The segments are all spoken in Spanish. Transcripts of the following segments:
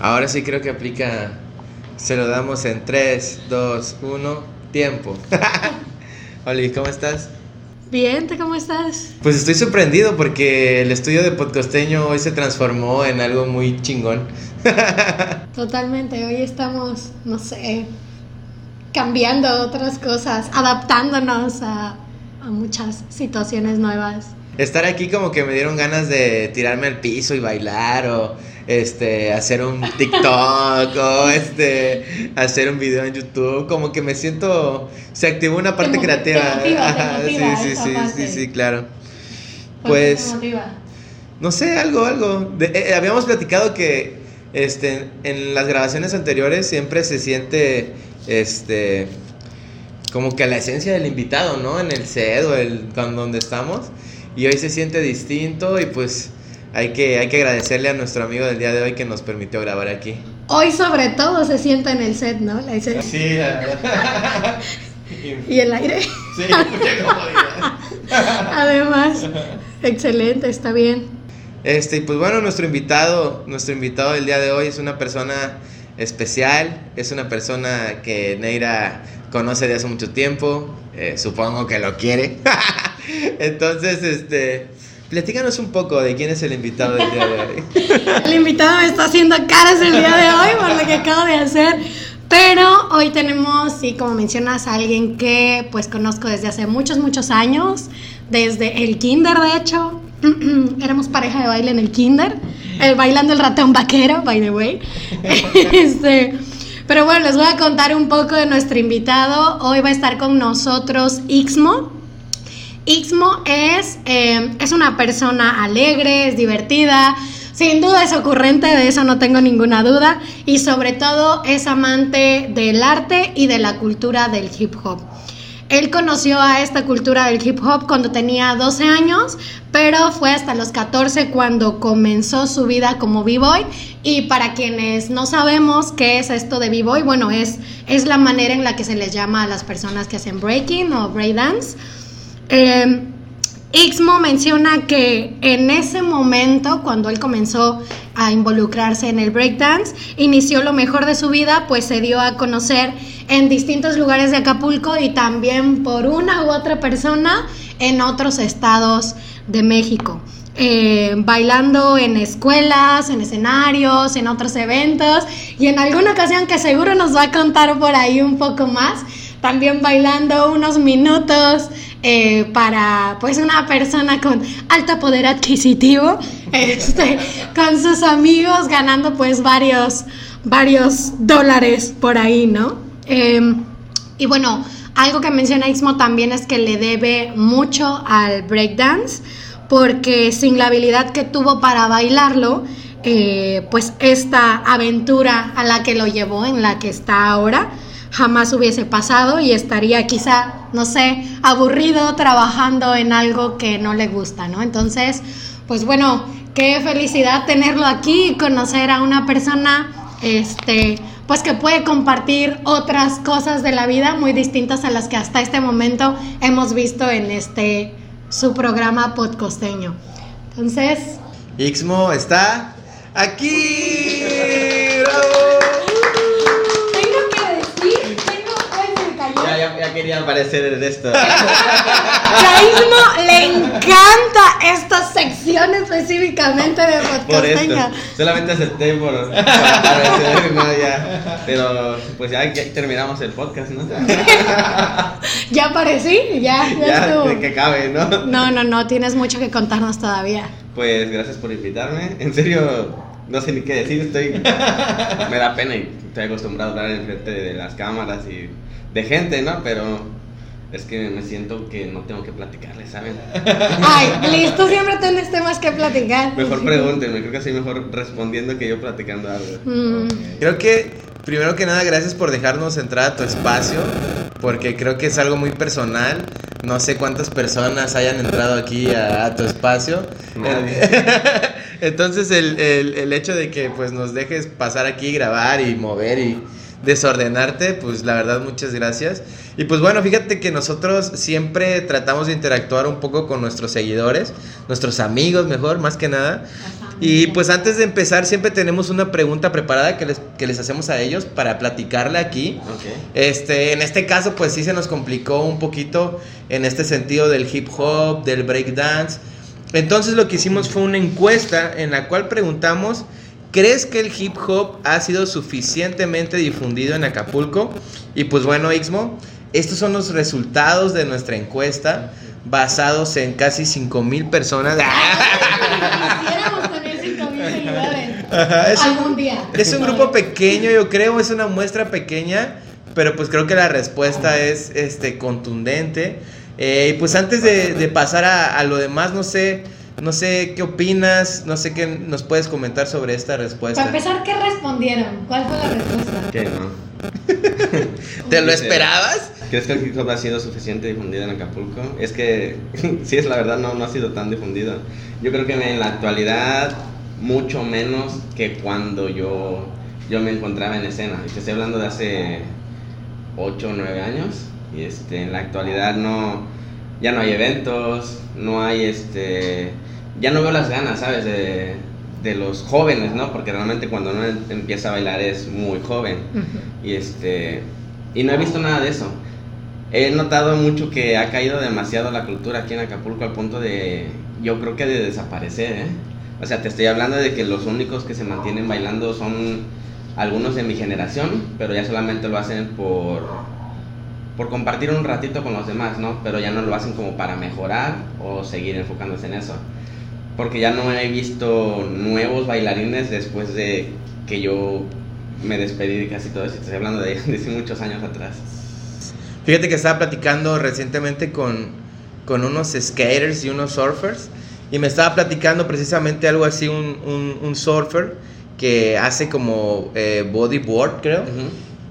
Ahora sí creo que aplica. Se lo damos en 3, 2, 1, tiempo. Oli, ¿cómo estás? Bien, ¿tú cómo estás? Pues estoy sorprendido porque el estudio de podcosteño hoy se transformó en algo muy chingón. Totalmente, hoy estamos, no sé, cambiando otras cosas, adaptándonos a, a muchas situaciones nuevas. Estar aquí como que me dieron ganas de tirarme al piso y bailar o este hacer un TikTok o este hacer un video en YouTube, como que me siento se activó una parte Te mo- te creativa. te motiva sí, sí, sí, parte. sí, sí, claro. ¿Por qué te Pues no sé, algo, algo. De- eh, habíamos platicado que este, en las grabaciones anteriores siempre se siente este como que la esencia del invitado, ¿no? En el set o el, donde estamos. Y hoy se siente distinto y pues hay que, hay que agradecerle a nuestro amigo del día de hoy que nos permitió grabar aquí. Hoy sobre todo se siente en el set, ¿no? La ese- Sí, y el aire. sí. Además, excelente, está bien. Este, y pues bueno, nuestro invitado, nuestro invitado del día de hoy es una persona especial, es una persona que Neira conoce de hace mucho tiempo, eh, supongo que lo quiere. Entonces, este, platícanos un poco de quién es el invitado del día de hoy. El invitado me está haciendo caras el día de hoy por lo que acabo de hacer. Pero hoy tenemos, sí, como mencionas, a alguien que pues conozco desde hace muchos, muchos años. Desde el kinder, de hecho. Éramos pareja de baile en el kinder. El bailando el ratón vaquero, by the way. Este, pero bueno, les voy a contar un poco de nuestro invitado. Hoy va a estar con nosotros Ixmo. Ixmo es, eh, es una persona alegre, es divertida, sin duda es ocurrente, de eso no tengo ninguna duda, y sobre todo es amante del arte y de la cultura del hip hop. Él conoció a esta cultura del hip hop cuando tenía 12 años, pero fue hasta los 14 cuando comenzó su vida como b-boy. Y para quienes no sabemos qué es esto de b-boy, bueno, es, es la manera en la que se les llama a las personas que hacen breaking o breakdance. Eh, Ixmo menciona que en ese momento, cuando él comenzó a involucrarse en el breakdance, inició lo mejor de su vida, pues se dio a conocer en distintos lugares de Acapulco y también por una u otra persona en otros estados de México. Eh, bailando en escuelas, en escenarios, en otros eventos y en alguna ocasión que seguro nos va a contar por ahí un poco más, también bailando unos minutos eh, para pues una persona con alto poder adquisitivo, este, con sus amigos ganando pues varios, varios dólares por ahí, ¿no? Eh, y bueno, algo que menciona Ismo también es que le debe mucho al breakdance, porque sin la habilidad que tuvo para bailarlo, eh, pues esta aventura a la que lo llevó, en la que está ahora, jamás hubiese pasado y estaría quizá, no sé, aburrido trabajando en algo que no le gusta, ¿no? Entonces, pues bueno, qué felicidad tenerlo aquí y conocer a una persona, este, pues que puede compartir otras cosas de la vida muy distintas a las que hasta este momento hemos visto en este su programa podcosteño. Entonces, Ixmo está aquí. ¡Bravo! tengo que decir, tengo, ay, se me cayó. Ya, ya, ya quería aparecer en esto. A Ismo le encanta esta sección específicamente de podcosteño. Solamente acepté por, aparecer, no, ya. Pero pues ya, ya terminamos el podcast, ¿no? Ya aparecí, ya, ya, ya, estuvo. que cabe, ¿no? No, no, no, tienes mucho que contarnos todavía. Pues gracias por invitarme. En serio, no sé ni qué decir. Estoy. Me da pena y estoy acostumbrado a hablar enfrente de las cámaras y de gente, ¿no? Pero es que me siento que no tengo que platicarles, ¿saben? Ay, listo, siempre tienes temas que platicar. Mejor pregúntenme, creo que soy mejor respondiendo que yo platicando algo. Mm, Creo que, primero que nada, gracias por dejarnos entrar a tu espacio, porque creo que es algo muy personal. No sé cuántas personas hayan entrado aquí a, a tu espacio. Entonces, el, el- el hecho de que pues, nos dejes pasar aquí, grabar y mover y desordenarte, pues la verdad, muchas gracias. Y pues bueno, fíjate que nosotros siempre tratamos de interactuar un poco con nuestros seguidores, nuestros amigos mejor, más que nada. Y pues antes de empezar, siempre tenemos una pregunta preparada que les, que les hacemos a ellos para platicarle aquí. Este, en este caso, pues sí se nos complicó un poquito en este sentido del hip hop, del break dance. Entonces lo que hicimos fue una encuesta en la cual preguntamos, ¿crees que el hip hop ha sido suficientemente difundido en Acapulco? Y pues bueno, Ixmo, estos son los resultados de nuestra encuesta basados en casi 5 mil personas. Quisiéramos tener 5 mil seguidores. Algún día. Es un grupo pequeño, yo creo, es una muestra pequeña, pero pues creo que la respuesta es este, contundente. Eh, y pues antes de, pasar a, lo demás, no sé, no sé qué opinas, no sé qué nos puedes comentar sobre esta respuesta. Para empezar, ¿qué respondieron? ¿Cuál fue la respuesta? Que no. ¿Te lo esperabas? ¿Crees que el hip hop ha sido suficiente difundido en Acapulco? Es que, sí, es la verdad, no, no ha sido tan difundido. Yo creo que en la actualidad, mucho menos que cuando yo, yo me encontraba en escena. Y te estoy hablando de hace 8 o 9 años. Y este, en la actualidad no, ya no hay eventos, no hay este, ya no veo las ganas, ¿sabes? De, de los jóvenes, ¿no? Porque realmente cuando uno empieza a bailar es muy joven. Y este y no he visto nada de eso. He notado mucho que ha caído demasiado la cultura aquí en Acapulco al punto de yo creo que de desaparecer, ¿eh? O sea, te estoy hablando de que los únicos que se mantienen bailando son algunos de mi generación, pero ya solamente lo hacen por por compartir un ratito con los demás, ¿no? Pero ya no lo hacen como para mejorar o seguir enfocándose en eso porque ya no he visto nuevos bailarines después de que yo me despedí de casi todo eso. Estoy hablando de, de muchos años atrás. Fíjate que estaba platicando recientemente con, con unos skaters y unos surfers y me estaba platicando precisamente algo así, un, un, un surfer que hace como eh, bodyboard, creo.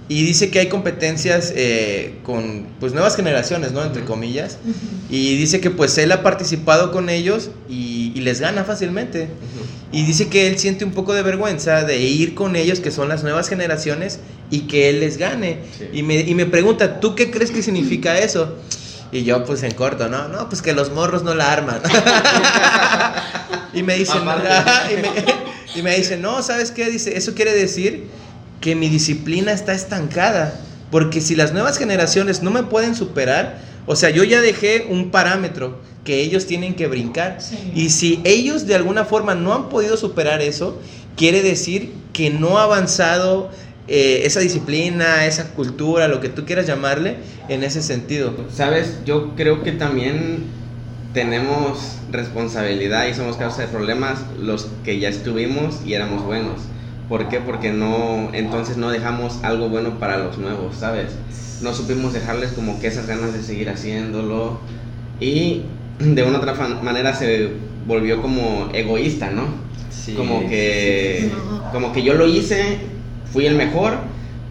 Y dice que hay competencias eh, con pues nuevas generaciones, ¿no? Entre comillas. Y dice que pues él ha participado con ellos y, les gana fácilmente. Y dice que él siente un poco de vergüenza de ir con ellos, que son las nuevas generaciones, y que él les gane. Y, me, y me pregunta, ¿tú qué crees que significa eso? Y yo pues en corto, ¿no? No, pues que los morros no la arman. y me dice, y me, y me dice, no, ¿sabes qué? Dice, eso quiere decir que mi disciplina está estancada. Porque si las nuevas generaciones no me pueden superar, o sea, yo ya dejé un parámetro que ellos tienen que brincar. Y si ellos de alguna forma no han podido superar eso, quiere decir que no ha avanzado eh, esa disciplina, esa cultura, lo que tú quieras llamarle, en ese sentido. Sabes, yo creo que también tenemos responsabilidad y somos causa de problemas los que ya estuvimos y éramos buenos. ¿Por qué? Porque no, entonces no dejamos algo bueno para los nuevos, ¿sabes? No supimos dejarles como que esas ganas de seguir haciéndolo y de una otra manera se volvió como egoísta, ¿no? Sí, como que, como que yo lo hice, fui el mejor,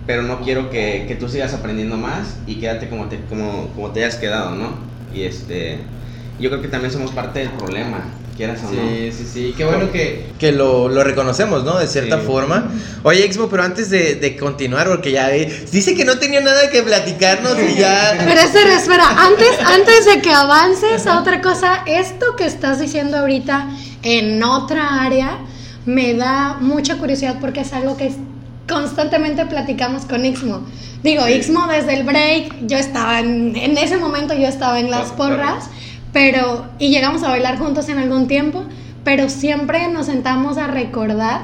pero no quiero que, que, tú sigas aprendiendo más y quédate como te, como, como te hayas quedado, ¿no? Y este, yo creo que también somos parte del problema quieras o sí, Sí, sí, Qué bueno que, que lo, lo, reconocemos, ¿no? De cierta forma. Oye, Expo, pero antes de, de, continuar, porque ya dice que no tenía nada que platicarnos y ya. Pero espera, espera, antes, antes de que avances a otra cosa, esto que estás diciendo ahorita en otra área me da mucha curiosidad porque es algo que constantemente platicamos con Ixmo. Digo, Ixmo desde el break, yo estaba en, en ese momento yo estaba en las porras pero, y llegamos a bailar juntos en algún tiempo, pero siempre nos sentamos a recordar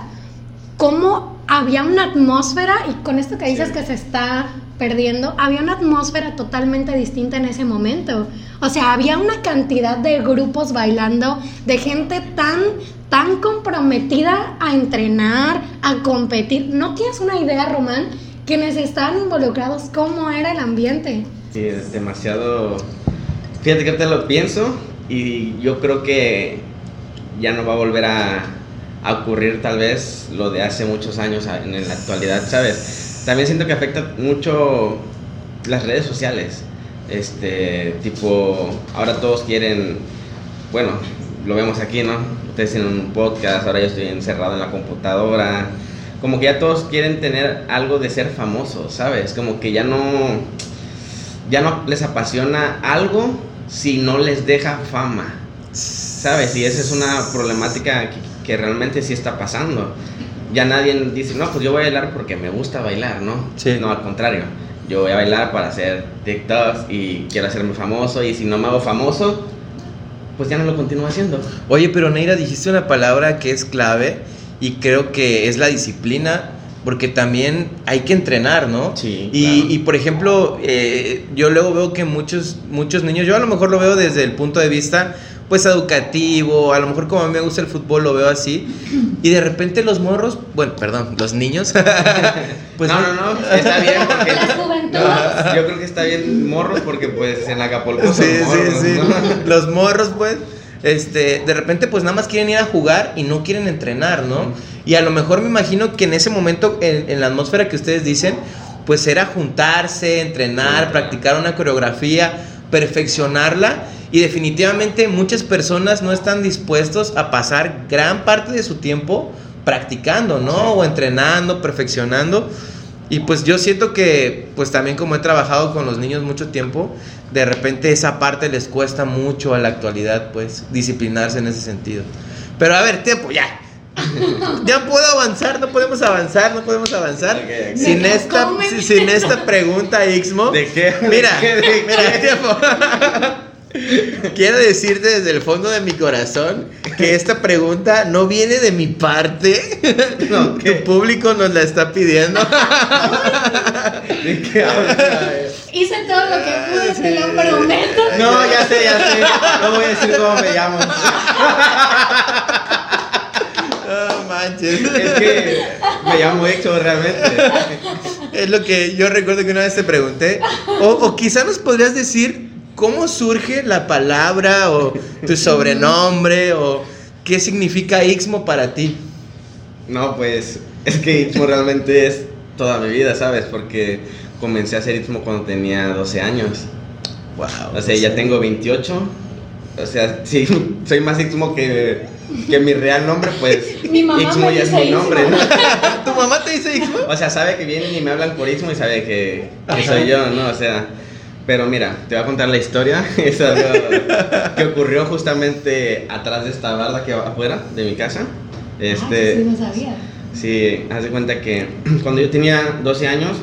cómo había una atmósfera, y con esto que dices que se está perdiendo, había una atmósfera totalmente distinta en ese momento. O sea, había una cantidad de grupos bailando, de gente tan, tan comprometida a entrenar, a competir. ¿No tienes una idea, Román? Quienes estaban involucrados, cómo era el ambiente. Sí, es demasiado Fíjate que te lo pienso y yo creo que ya no va a volver a, ocurrir tal vez lo de hace muchos años en la actualidad, ¿sabes? También siento que afecta mucho las redes sociales. Este, tipo, ahora todos quieren, bueno, lo vemos aquí, ¿no? Ustedes tienen un podcast, ahora yo estoy encerrado en la computadora. Como que ya todos quieren tener algo de ser famosos, ¿sabes? Como que ya no, ya no les apasiona algo si no les deja fama. ¿Sabes? Y esa es una problemática que, que realmente sí está pasando. Ya nadie dice, no, pues yo voy a bailar porque me gusta bailar, ¿no? Sí. No, al contrario. Yo voy a bailar para hacer TikToks y quiero hacerme famoso y si no me hago famoso, pues ya no lo continúo haciendo. Oye, pero Neira, dijiste una palabra que es clave y creo que es la disciplina, porque también hay que entrenar, ¿no? Sí, Y, claro. y, por ejemplo, eh, yo luego veo que muchos, muchos niños, yo a lo mejor lo veo desde el punto de vista, pues educativo, a lo mejor como a mí me gusta el fútbol lo veo así, y de repente los morros, bueno, perdón, los niños, pues no, no, no, está bien porque... La juventud. No, yo creo que está bien morros porque pues en Acapulco son Sí, sí, morros, sí. ¿no? Los morros, pues, este, de repente, pues nada más quieren ir a jugar y no quieren entrenar, ¿no? Y a lo mejor me imagino que en ese momento, en, en la atmósfera que ustedes dicen, pues era juntarse, entrenar, practicar una coreografía, perfeccionarla. Y definitivamente muchas personas no están dispuestos a pasar gran parte de su tiempo practicando, ¿no? O entrenando, perfeccionando. Y pues yo siento que, pues también como he trabajado con los niños mucho tiempo, de repente esa parte les cuesta mucho a la actualidad, pues, disciplinarse en ese sentido. Pero a ver, tiempo, ya. Ya puedo avanzar, no podemos avanzar, no podemos avanzar. Sin esta, comen. sin- esta pregunta, Ixmo. ¿De qué? Mira, ¿De qué? ¿De mira, qué? tiempo. Quiero decirte desde el fondo de mi corazón que esta pregunta no viene de mi parte. No. Tu público nos la está pidiendo. ¿De qué hablas? Hice todo lo que pude, Sí. te lo prometo. No, ya sé, ya sé. No voy a decir cómo me llamo. Manches. Es que me llamo Héctor realmente. Es lo que yo recuerdo que una vez te pregunté. O, o quizá nos podrías decir cómo surge la palabra o tu sobrenombre o qué significa Ixmo para ti. No, pues es que Istmo realmente es toda mi vida, ¿sabes? Porque comencé a hacer Istmo cuando tenía 12 años. Wow. O sea, ya tengo 28. O sea, sí, soy más Istmo que, que mi real nombre, pues Mi mamá ya es mi nombre. ¿no? ¿Tu mamá te dice Ixmo? O sea, sabe que vienen y me hablan por Istmo y sabe que, soy yo, ¿no? O sea, pero mira, te voy a contar la historia. Es algo que ocurrió justamente atrás de esta barda que va afuera de mi casa. Este, Ah, sí, no sabía. Sí, haz de cuenta que cuando yo tenía 12 años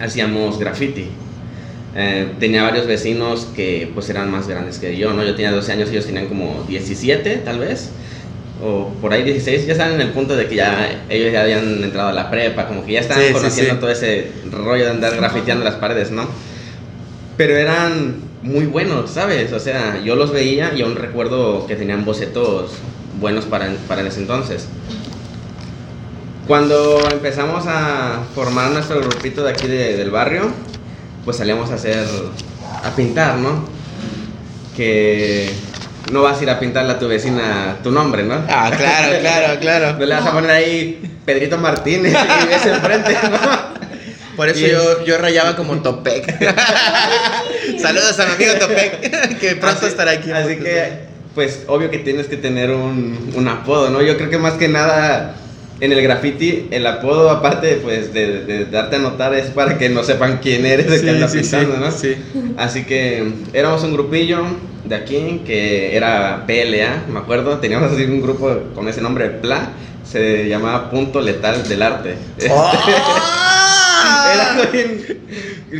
hacíamos graffiti. Eh, tenía varios vecinos que pues eran más grandes que yo, ¿no? Yo tenía 12 años, ellos tenían como 17 tal vez, o por ahí 16, ya estaban en el punto de que ya ellos ya habían entrado a la prepa, como que ya estaban Sí, sí, conociendo sí. todo ese rollo de andar grafiteando las paredes, ¿no? Pero eran muy buenos, ¿sabes? O sea, yo los veía y aún recuerdo que tenían bocetos buenos para, para ese entonces. Cuando empezamos a formar nuestro grupito de aquí de- del barrio, pues salíamos a hacer, a pintar, ¿no? Que no vas a ir a pintarle a tu vecina tu nombre, ¿no? Ah, claro, claro, No claro. le vas a poner ahí Pedrito Martínez y ves enfrente, ¿no? Por eso yo, yo rayaba como Topec. Saludos a mi amigo Topec, que pronto Así- estará aquí. Así que, pues, obvio que tienes que tener un, un apodo, ¿no? Yo creo que más que nada en el graffiti, el apodo, aparte, pues, de, de darte a notar, es para que no sepan quién eres, de Sí, que andas sí, sí, pintando, ¿no? sí. Así que éramos un grupillo de aquí que era PLA, me acuerdo. Teníamos así un grupo con ese nombre, PLA. Se llamaba Punto Letal del Arte. ¡Ah! Era bien-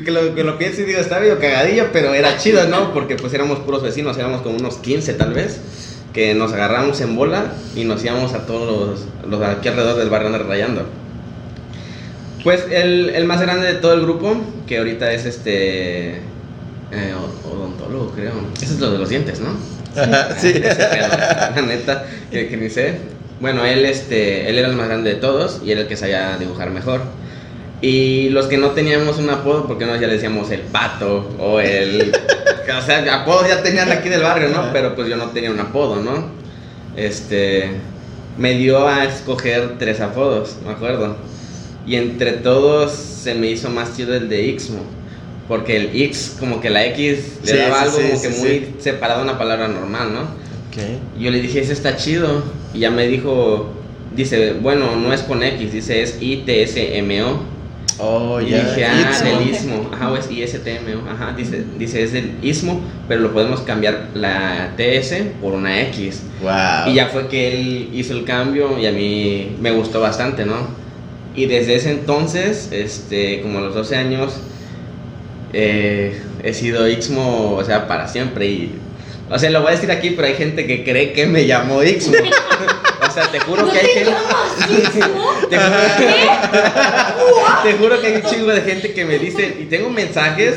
que lo, que lo pienso y digo, está medio cagadillo, pero era chido, ¿no? Porque pues éramos puros vecinos, éramos como unos 15 tal vez, que nos agarramos en bola y nos íbamos a todos los, aquí alrededor del barrio andar rayando. Pues el, el más grande de todo el grupo, que ahorita es este... eh, odontólogo, creo. Ese es lo de los dientes, ¿no? Ajá, sí. La neta, que, que ni sé. Bueno, él, este, él era el más grande de todos y era el que sabía dibujar mejor. Y los que no teníamos un apodo, porque no ya le decíamos el pato o el. o sea, apodos ya tenían aquí del barrio, ¿no? Pero pues yo no tenía un apodo, ¿no? Este. Me dio a escoger tres apodos, me acuerdo. Y entre todos se me hizo más chido el de Ixmo. Porque el X, como que la X le Sí, daba sí, algo sí, como que muy separado de una palabra normal, ¿no? Ok. Y yo le dije, ese está chido. Y ya me dijo, dice, bueno, no es con X, dice es I-T-S-M-O. Oh, y ya. dije, ah, Istmo. del istmo. Ajá, o es ISTM. Ajá, dice, dice, es del istmo, pero lo podemos cambiar la TS por una X. Wow. Y ya fue que él hizo el cambio y a mí me gustó bastante, ¿no? Y desde ese entonces, este, como a los 12 años, eh, he sido Ixmo, o sea, para siempre. Y, o sea, lo voy a decir aquí, pero hay gente que cree que me llamó Ixmo. sea, te juro ¿No que hay te gente... Te juro, te juro que hay un chingo de gente que me dice, y tengo mensajes,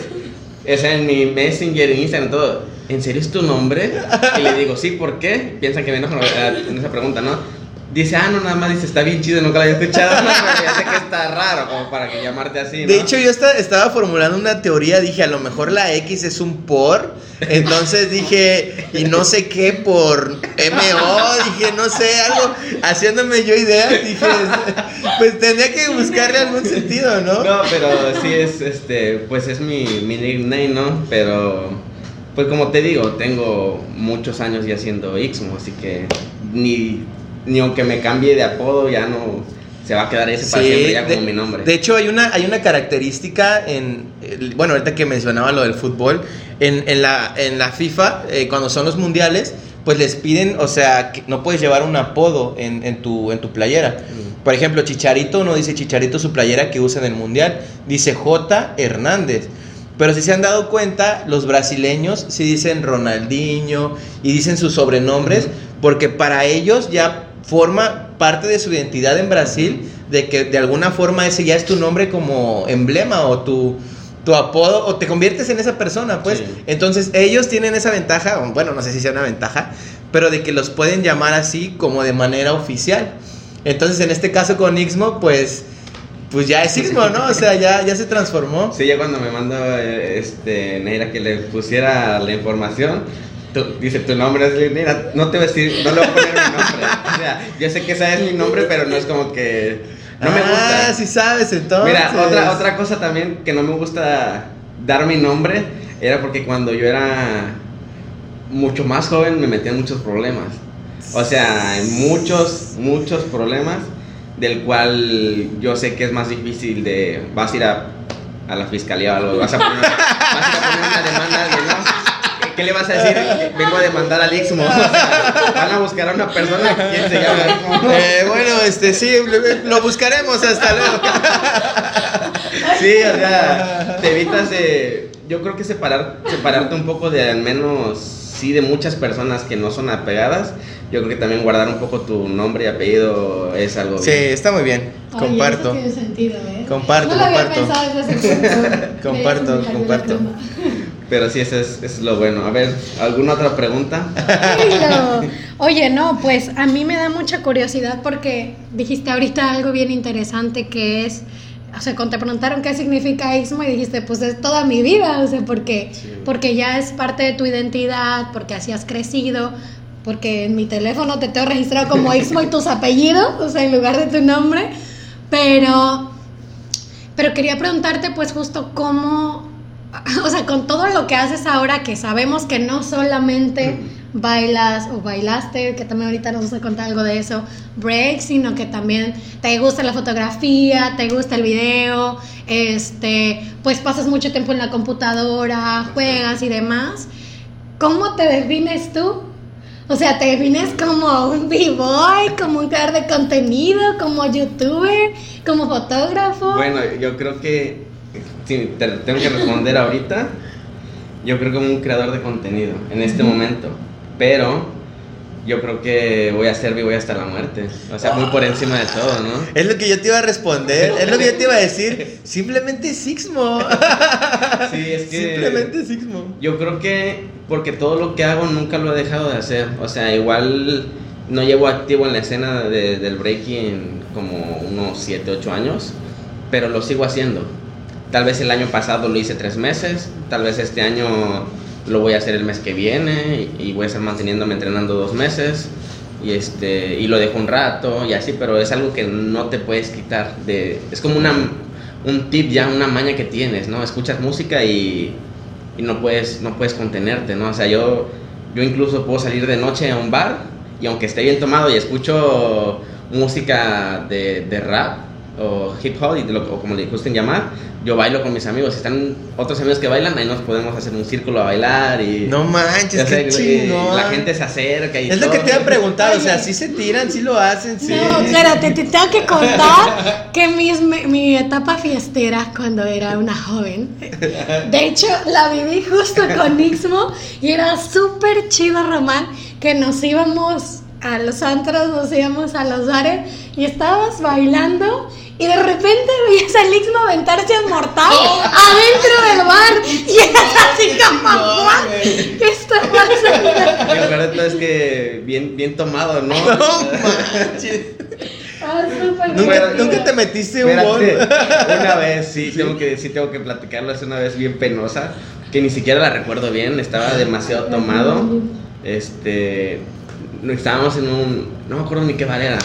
o sea, en mi Messenger, en Instagram, todo, ¿en serio es tu nombre? Y le digo, sí, ¿por qué? Piensan que me enojo en esa pregunta, ¿no? Dice, ah, no, nada más dice, está bien chido, nunca lo había escuchado. No, pero ya sé que está raro, como para que llamarte así, ¿no? De hecho, yo esta- estaba formulando una teoría, dije, a lo mejor la X es un por, entonces dije, y no sé qué por MO, dije, no sé, algo, haciéndome yo ideas, dije, pues tendría que buscarle algún sentido, ¿no? No, pero sí es, este, pues es mi, mi nickname, ¿no? Pero, pues como te digo, tengo muchos años ya siendo Ixmo, así que ni, ni aunque me cambie de apodo, ya no, se va a quedar ese para Sí, siempre, ya como de, mi nombre. de hecho, hay una, hay una característica en. Bueno, ahorita que mencionaba lo del fútbol, en, en la, en la FIFA, eh, cuando son los mundiales, pues les piden, o sea, que no puedes llevar un apodo en, en tu, en tu playera. Mm. Por ejemplo, Chicharito no dice Chicharito su playera que usa en el mundial, dice J. Hernández. Pero si se han dado cuenta, los brasileños sí dicen Ronaldinho y dicen sus sobrenombres, porque para ellos ya forma parte de su identidad en Brasil, de que de alguna forma ese ya es tu nombre como emblema o tu, tu apodo, o te conviertes en esa persona, pues. Sí. Entonces ellos tienen esa ventaja, bueno, no sé si sea una ventaja, pero de que los pueden llamar así como de manera oficial. Entonces en este caso con Ixmo, pues, pues ya es Ixmo, ¿no? O sea, ya, ya se transformó. Sí, ya cuando me mandó eh, este, Neira que le pusiera la información, tú- dice tu nombre es Neira, no te voy a decir, no le voy a poner mi nombre. O sea, yo sé que esa es mi nombre, pero no es como que. No me gusta. Ah, sí sabes, entonces. Mira, otra, otra cosa también que no me gusta dar mi nombre era porque cuando yo era mucho más joven me metía en muchos problemas. O sea, en muchos, muchos problemas, del cual yo sé que es más difícil de... Vas a ir a, a la fiscalía o algo, vas a poner, vas a ir a poner una demanda a alguien, ¿no? ¿Qué, le vas a decir? Vengo a demandar al Ixmo. O sea, van a buscar a una persona, ¿quién se llama Ixmo? Eh, bueno, este sí, lo- buscaremos hasta luego. Sí, o sea, te evitas de. Yo creo que separar, separarte un poco de al menos, sí, de muchas personas que no son apegadas. Yo creo que también guardar un poco tu nombre y apellido es algo. Sí, bien. está muy bien. Oye, Comparto. eso tiene sentido, ¿eh? Comparto, no lo había comparto. pensado desde. Comparto, comparto. Pero sí, eso es, eso es lo bueno. A ver, ¿alguna otra pregunta? Oye, no, pues a mí me da mucha curiosidad porque dijiste ahorita algo bien interesante que es, o sea, cuando te preguntaron qué significa Ixmo y dijiste, pues es toda mi vida, o sea, porque, Sí. porque ya es parte de tu identidad, porque así has crecido, porque en mi teléfono te tengo registrado como Ixmo y tus apellidos, o sea, en lugar de tu nombre, pero, pero quería preguntarte pues justo cómo, o sea, con todo lo que haces ahora, que sabemos que no solamente bailas o bailaste, que también ahorita nos vas a contar algo de eso, break, sino que también te gusta la fotografía, te gusta el video, este, pues pasas mucho tiempo en la computadora, juegas y demás. ¿Cómo te defines tú? O sea, ¿te defines como un b-boy, como un creador de contenido, como youtuber, como fotógrafo? Bueno, yo creo que. Si te tengo que responder ahorita, yo creo que como un creador de contenido en este momento. Pero yo creo que voy a ser vivo hasta la muerte. O sea, muy por encima de todo, ¿no? Es lo que yo te iba a responder, es lo que yo te iba a decir. Simplemente Sixmo. Sí, es que. Simplemente Sixmo. Yo creo que porque todo lo que hago nunca lo he dejado de hacer. O sea, igual no llevo activo en la escena de- del breaking como unos 7, 8 años, pero lo sigo haciendo. Tal vez el año pasado lo hice tres meses, tal vez este año lo voy a hacer el mes que viene y voy a estar manteniéndome entrenando dos meses y este y lo dejo un rato y así, pero es algo que no te puedes quitar. De, es como una, un tip ya, una maña que tienes, ¿no? Escuchas música y, y no puedes no puedes contenerte, ¿no? O sea, yo yo incluso puedo salir de noche a un bar y aunque esté bien tomado y escucho música de rap, o hip hop, y o como le gusten llamar, yo bailo con mis amigos. Si están otros amigos que bailan, ahí nos podemos hacer un círculo a bailar y... No manches, qué chingón. La gente se acerca y Es lo que te iba a preguntar, o sea, si se tiran, si lo hacen, sí. No, espérate, te tengo que contar que mis, mi etapa fiestera cuando era una joven, de hecho, la viví justo con Ixmo y era súper chido, Román, que nos íbamos a los antros, nos íbamos a los bares y estabas bailando y de repente veías a Ixmo aventarse al mortal adentro del bar y eras así como ¿qué está pasando? Lo peor es que bien, bien tomado, ¿no? No manches. Ah, ¿Nunca, ¿Nunca, te metiste un gol? Una vez, sí, Tengo que, sí, tengo que platicarlo. Es una vez bien penosa, que ni siquiera la recuerdo bien. Estaba demasiado tomado. Este, estábamos en un, no me acuerdo ni qué bar era,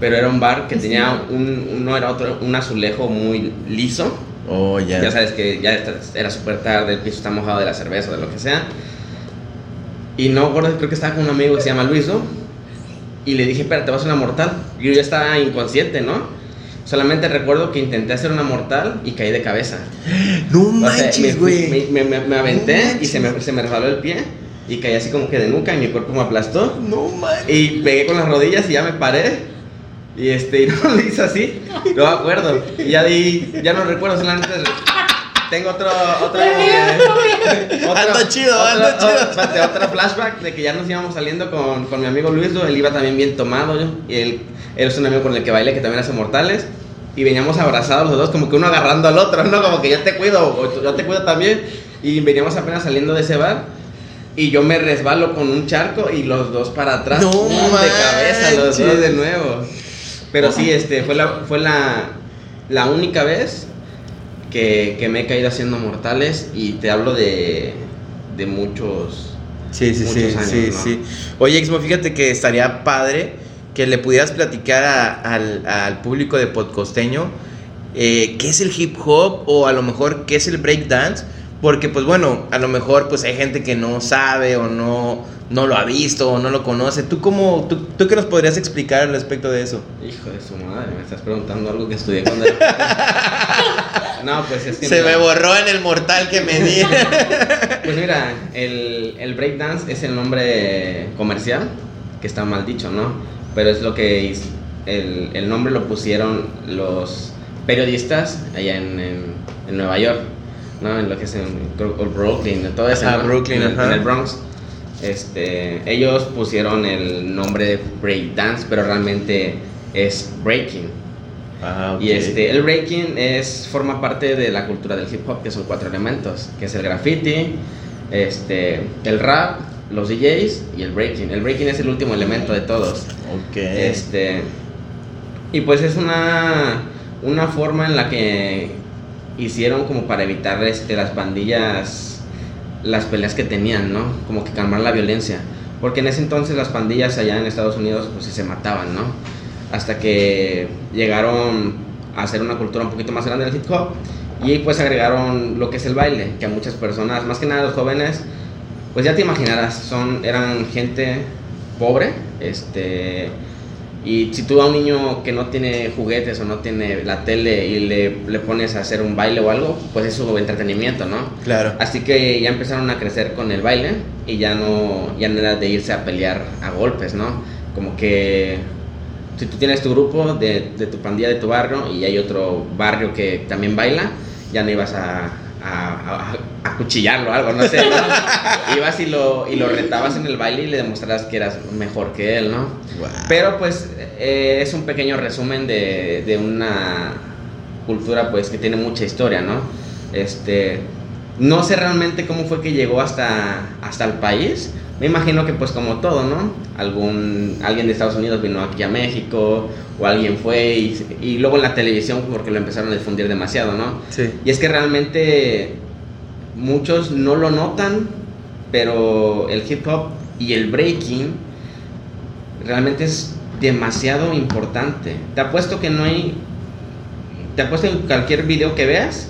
pero era un bar que tenía un, no era otro, un azulejo muy liso. Oh, ya. Ya sabes que ya era súper tarde, el piso está mojado de la cerveza o de lo que sea. Y no acuerdo, creo que estaba con un amigo que se llama Luis, ¿no? Y le dije, espérate, vas a una mortal. Y yo ya estaba inconsciente, ¿no? Solamente recuerdo que intenté hacer una mortal y caí de cabeza. No manches, güey. me, me, me, aventé y se me, se me resbaló el pie y caí así como que de nuca y mi cuerpo me aplastó. No manches. Y pegué con las rodillas y ya me paré. Y este, y no lo hice así. No me acuerdo. Y ya di, ya no recuerdo, solamente tengo otro, otro, otro chido, otro, chido. Otro, flashback de que ya nos íbamos saliendo con, con mi amigo Luis, él iba también bien tomado, yo, y él, él es un amigo con el que baile que también hace mortales, y veníamos abrazados los dos, como que uno agarrando al otro, ¿no? Como que yo te cuido, o yo te cuido también, y veníamos apenas saliendo de ese bar, y yo me resbalo con un charco y los dos para atrás, no de cabeza, los dos de nuevo. Pero sí, este, fue la, fue la, la única vez que, que, me he caído haciendo mortales y te hablo de, de muchos, sí, sí, sí, sí, sí. Oye, Exmo, fíjate que estaría padre que le pudieras platicar al, al, público de podcosteño eh, qué es el hip hop o a lo mejor qué es el break dance porque pues bueno, a lo mejor pues hay gente que no sabe o no, no lo ha visto o no lo conoce. ¿Tú cómo, tú, tú qué nos podrías explicar al respecto de eso? Hijo de su madre, me estás preguntando algo que estudié cuando era... no, pues es que... Se me borró en el mortal que me di. pues mira, el, el breakdance es el nombre comercial, que está mal dicho, ¿no? Pero es lo que... El, el nombre lo pusieron los periodistas allá en, en, en Nueva York ¿no? En lo que es en Brooklyn, todo eso. Ah, Brooklyn, en, el Bronx. Este, ellos pusieron el nombre de break dance, pero realmente es breaking. Ah, Y este, el breaking es, forma parte de la cultura del hip hop, que son cuatro elementos, que es el graffiti, este, el rap, los DJs y el breaking. El breaking es el último elemento de todos. Okay. Este, y pues es una, una forma en la que hicieron como para evitar este, las pandillas, las peleas que tenían, ¿no? Como que calmar la violencia. Porque en ese entonces las pandillas allá en Estados Unidos pues se mataban, ¿no? Hasta que llegaron a hacer una cultura un poquito más grande del hip hop y pues agregaron lo que es el baile, que a muchas personas, más que nada los jóvenes, pues ya te imaginarás, son, eran gente pobre, este, y si tú a un niño que no tiene juguetes o no tiene la tele y le, le, pones a hacer un baile o algo, pues es su entretenimiento, ¿no? Claro. Así que ya empezaron a crecer con el baile y ya no, ya no era de irse a pelear a golpes, ¿no? Como que si tú tienes tu grupo de, de tu pandilla de tu barrio y hay otro barrio que también baila, ya no ibas a, a, a, cuchillarlo o algo, no sé. Ibas y lo, y lo retabas en el baile y le demostrabas que eras mejor que él, ¿no? Pero pues eh, es un pequeño resumen de, de, una cultura pues que tiene mucha historia, ¿no? Este, no sé realmente cómo fue que llegó hasta, hasta el país. Me imagino que pues como todo, ¿no? Algún, alguien de Estados Unidos vino aquí a México o alguien fue y, y, luego en la televisión porque lo empezaron a difundir demasiado, ¿no? Sí. Y es que realmente muchos no lo notan, pero el hip hop y el breaking realmente es demasiado importante. Te apuesto que no hay... Te apuesto en cualquier video que veas,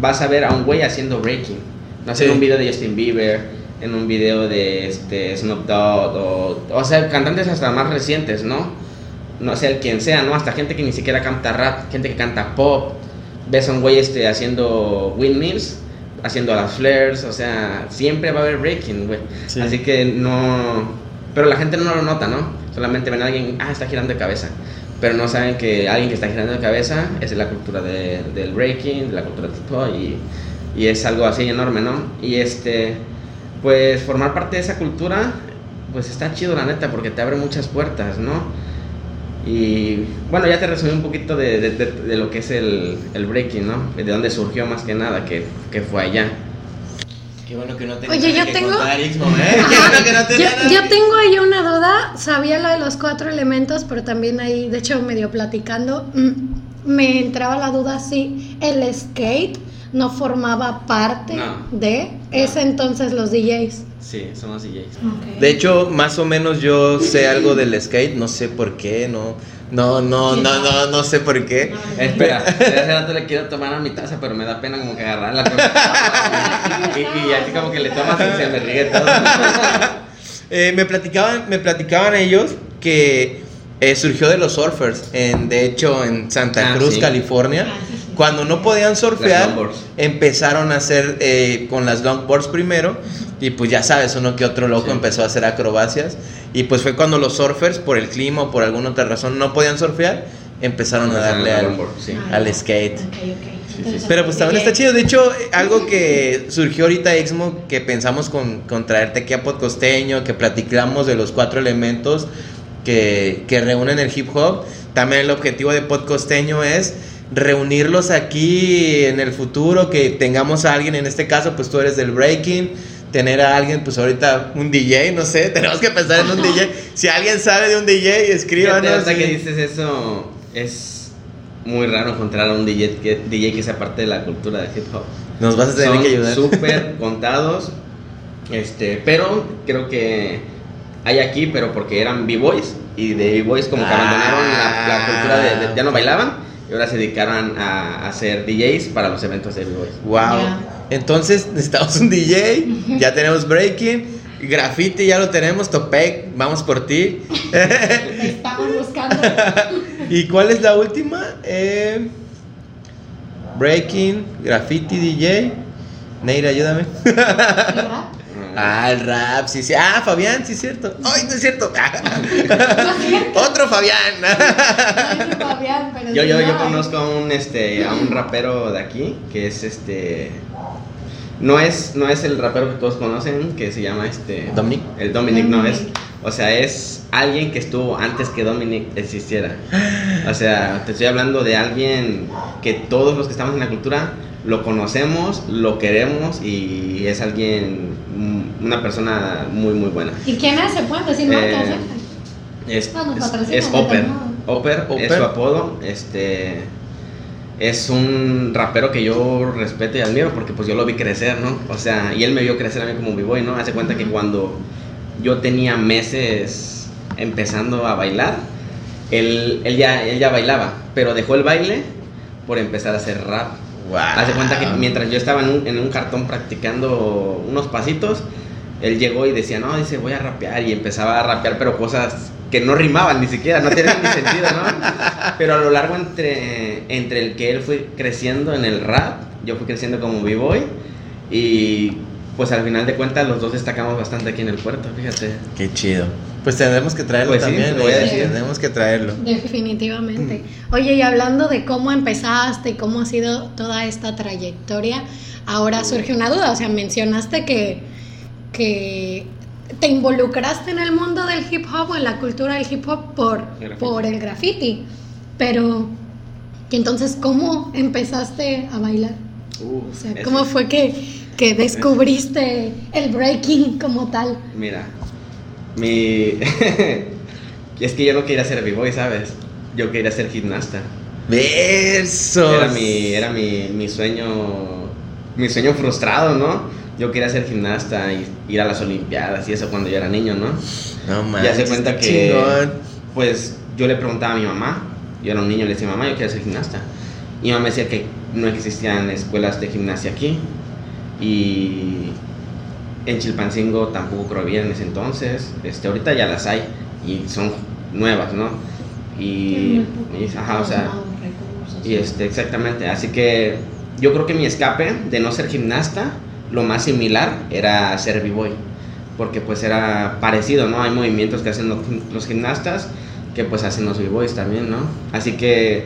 vas a ver a un güey haciendo breaking. No sé, sí. un video de Justin Bieber, en un video de este, Snoop Dogg, o, o sea, cantantes hasta más recientes, ¿no? no sé, el quien sea, ¿no? Hasta gente que ni siquiera canta rap, gente que canta pop. Ves a un güey este, haciendo windmills, haciendo las flares, o sea, siempre va a haber breaking, güey. Sí. Así que no... Pero la gente no lo nota, ¿no? Solamente ven a alguien, ah, está girando de cabeza. Pero no saben que alguien que está girando de cabeza es de la cultura de- del breaking, de la cultura del hip y, y es algo así enorme, ¿no? Y este, pues formar parte de esa cultura, pues está chido la neta porque te abre muchas puertas, ¿no? Y bueno, ya te resumí un poquito de, de- de- de lo que es el, el breaking, ¿no? De dónde surgió más que nada, que, que fue allá. Qué bueno que no Oye, yo que tengo- contar, ¿eh? Qué bueno que no Yo, tenía yo tengo ahí una duda, sabía lo de los cuatro elementos, pero también ahí, de hecho, medio platicando, mm, me entraba la duda si el skate no formaba parte No. de ese entonces los DJs. Sí, somos DJs. De hecho, más o menos yo sé algo del skate, no sé por qué, no, no, no, no, no, no sé por qué. Espera, hace rato le quiero tomar a mi taza, pero me da pena como que agarrarla. con- y, y así como que le tomas y se me ríe todo. Eh, me platicaban, me platicaban ellos que eh, surgió de los surfers, en, de hecho en Santa Ah, Cruz, sí. California. Cuando no podían surfear, empezaron a hacer eh, con las longboards primero. Y pues ya sabes, uno que otro loco Sí. empezó a hacer acrobacias. Y pues fue cuando los surfers, por el clima o por alguna otra razón, no podían surfear, empezaron a darle Al longboard, sí. al skate. Entonces, Pero pues también está chido. De hecho, algo que surgió ahorita, Exmo, que pensamos con, con traerte aquí a Podcosteño, que platicamos de los cuatro elementos que, que reúnen el hip hop. También el objetivo de Podcosteño es reunirlos aquí en el futuro, que tengamos a alguien, en este caso, pues tú eres del breaking. Tener a alguien, pues ahorita un DJ, no sé, tenemos que pensar en un DJ. Si alguien sabe de un DJ, Fíjate, escríbanos. ahorita y- que dices eso, es muy raro encontrar a un DJ que, DJ que sea parte de la cultura de hip hop. Nos vas a tener Son que ayudar. súper contados, este, pero creo que hay aquí, pero porque eran b-boys y de b-boys como que abandonaron la, la cultura de, de- ya no bailaban y ahora se dedicaron a, ser DJs para los eventos de b-boys. Wow. Entonces necesitamos un DJ, ya tenemos breaking, graffiti ya lo tenemos, Topec, vamos por ti. Estamos buscando. ¿Y cuál es la última? Eh, breaking, graffiti, DJ. Neira, ayúdame. Ah, el rap, sí, sí. Ah, Fabián, sí es cierto. Ay, no es cierto. Otro Fabián. Fabián, pero Yo, yo, yo no, conozco a un, este, a un rapero de aquí que es este. No es, no es el rapero que todos conocen, que se llama este. Dominic. El Dominic no es. Dominic. O sea, es alguien que estuvo antes que Dominic existiera. O sea, te estoy hablando de alguien que todos los que estamos en la cultura lo conocemos, lo queremos y es alguien, mm, una persona muy, muy buena. ¿Y quién es? ¿Se pueden decir Eh, marcas? eh? Es, No, es- es Oper. Oper es su apodo. Este es un rapero que yo respeto y admiro porque pues yo lo vi crecer, ¿no? O sea, y él me vio crecer a mí como b-boy, ¿no? Hace cuenta que cuando yo tenía meses empezando a bailar, él, él, ya, él ya bailaba, pero dejó el baile por empezar a hacer rap. Wow. Hace cuenta que mientras yo estaba en un, en un cartón practicando unos pasitos, él llegó y decía, no, dice, voy a rapear. Y empezaba a rapear, pero cosas que no rimaban ni siquiera, no tienen ni sentido, ¿no? Pero a lo largo entre, entre el que él fue creciendo en el rap, yo fui creciendo como b-boy. Y pues al final de cuentas los dos destacamos bastante aquí en el puerto, fíjate. Qué chido. Pues tendremos que traerlo Pues también. te voy a eh, decir. Tenemos que traerlo. Definitivamente. Oye, y hablando de cómo empezaste y cómo ha sido toda esta trayectoria, ahora surge una duda. O sea, mencionaste que, que te involucraste en el mundo del hip hop o en la cultura del hip hop por, El graffiti. por el graffiti. Pero, ¿y entonces, ¿cómo empezaste a bailar? Uh, O sea, ¿cómo fue que, que descubriste el breaking como tal? Mira, mi... es que yo no quería ser b-boy, ¿sabes? Yo quería ser gimnasta. Versos. Era mi, era mi, mi sueño, mi sueño frustrado, ¿no? Yo quería ser gimnasta y ir a las olimpiadas y eso cuando yo era niño, ¿no? No Ya manches. se cuenta que, chingón. pues, yo le preguntaba a mi mamá, yo era un niño, le decía, mamá, yo quiero ser gimnasta. Y mi mamá me decía que no existían escuelas de gimnasia aquí. Y en Chilpancingo tampoco creo había en ese entonces. Este, ahorita ya las hay y son nuevas, ¿no? y, y- ajá, o sea, y este, exactamente, así que yo creo que mi escape de no ser gimnasta, lo más similar era ser b-boy, porque pues era parecido, ¿no? Hay movimientos que hacen los, los gimnastas que pues hacen los b-boys también, ¿no? Así que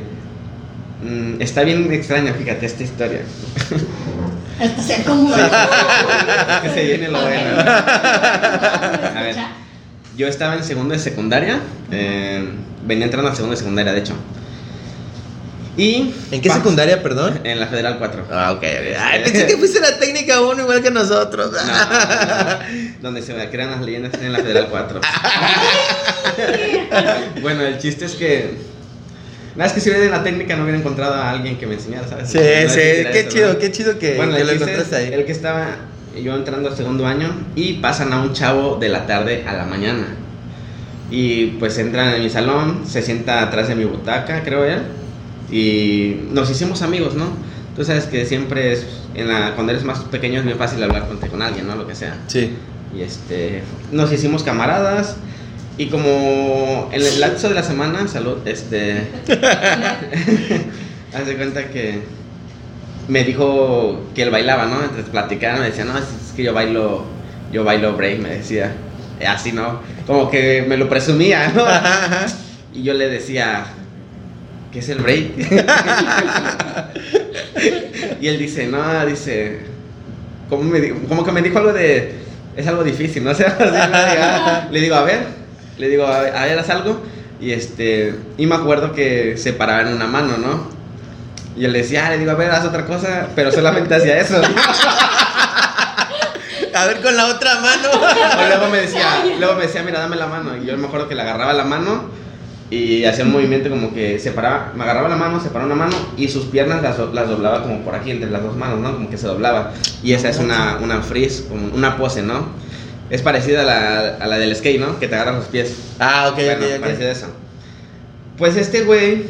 mm, está bien extraña, fíjate, esta historia. Esto se acumula. Es que se viene lo bueno. A ver, yo estaba en segundo de secundaria, eh, venía entrando a segundo de secundaria, de hecho. Y... ¿En qué pa- secundaria, perdón? En la Federal 4. Ah, ok. Ay, pensé que fuiste la técnica 1 igual que nosotros. No, no, donde se crean las leyendas en la Federal 4. bueno, el chiste es que. Nada, es que si hubiera en la técnica no hubiera encontrado a alguien que me enseñara, ¿sabes? Sí, No sí, qué eso, chido, ¿no? qué chido que, Bueno, que lo encontraste ahí. el que estaba yo entrando al segundo año y pasan a un chavo de la tarde a la mañana. Y pues entran en mi salón, se sienta atrás de mi butaca, creo él, y nos hicimos amigos, ¿no? Tú sabes que siempre es, en la, cuando eres más pequeño es muy fácil hablar con, con alguien, ¿no? Lo que sea. Sí. Y este, nos hicimos camaradas. Y como en el lapso de la semana, salud, este. haz de cuenta que me dijo que él bailaba, ¿no? Entonces platicaban, me decía, no, es que yo bailo, yo bailo break, me decía. Eh, Así, ¿no? Como que me lo presumía, ¿no? Y yo le decía, ¿qué es el break? y él dice, no, dice, ¿cómo, me como que me dijo algo de, es algo difícil, no. Diga, le digo, a ver, le digo, a ver, a ver, haz algo, y este, y me acuerdo que se paraba en una mano, ¿no? Y él decía, ah, le digo, a ver, haz otra cosa, pero solamente hacía eso. A ver con la otra mano. O luego me decía, luego me decía, mira, dame la mano. Y yo me acuerdo que le agarraba la mano y hacía un movimiento como que separaba, me agarraba la mano, separaba una mano y sus piernas las, las doblaba como por aquí entre las dos manos, ¿no? Como que se doblaba. Y esa es una, una freeze, una pose, ¿no? Es parecida a la, a la del skate, ¿no? Que te agarras los pies. Ah, ok, Bueno, ok, ok. parecida a eso. Pues este güey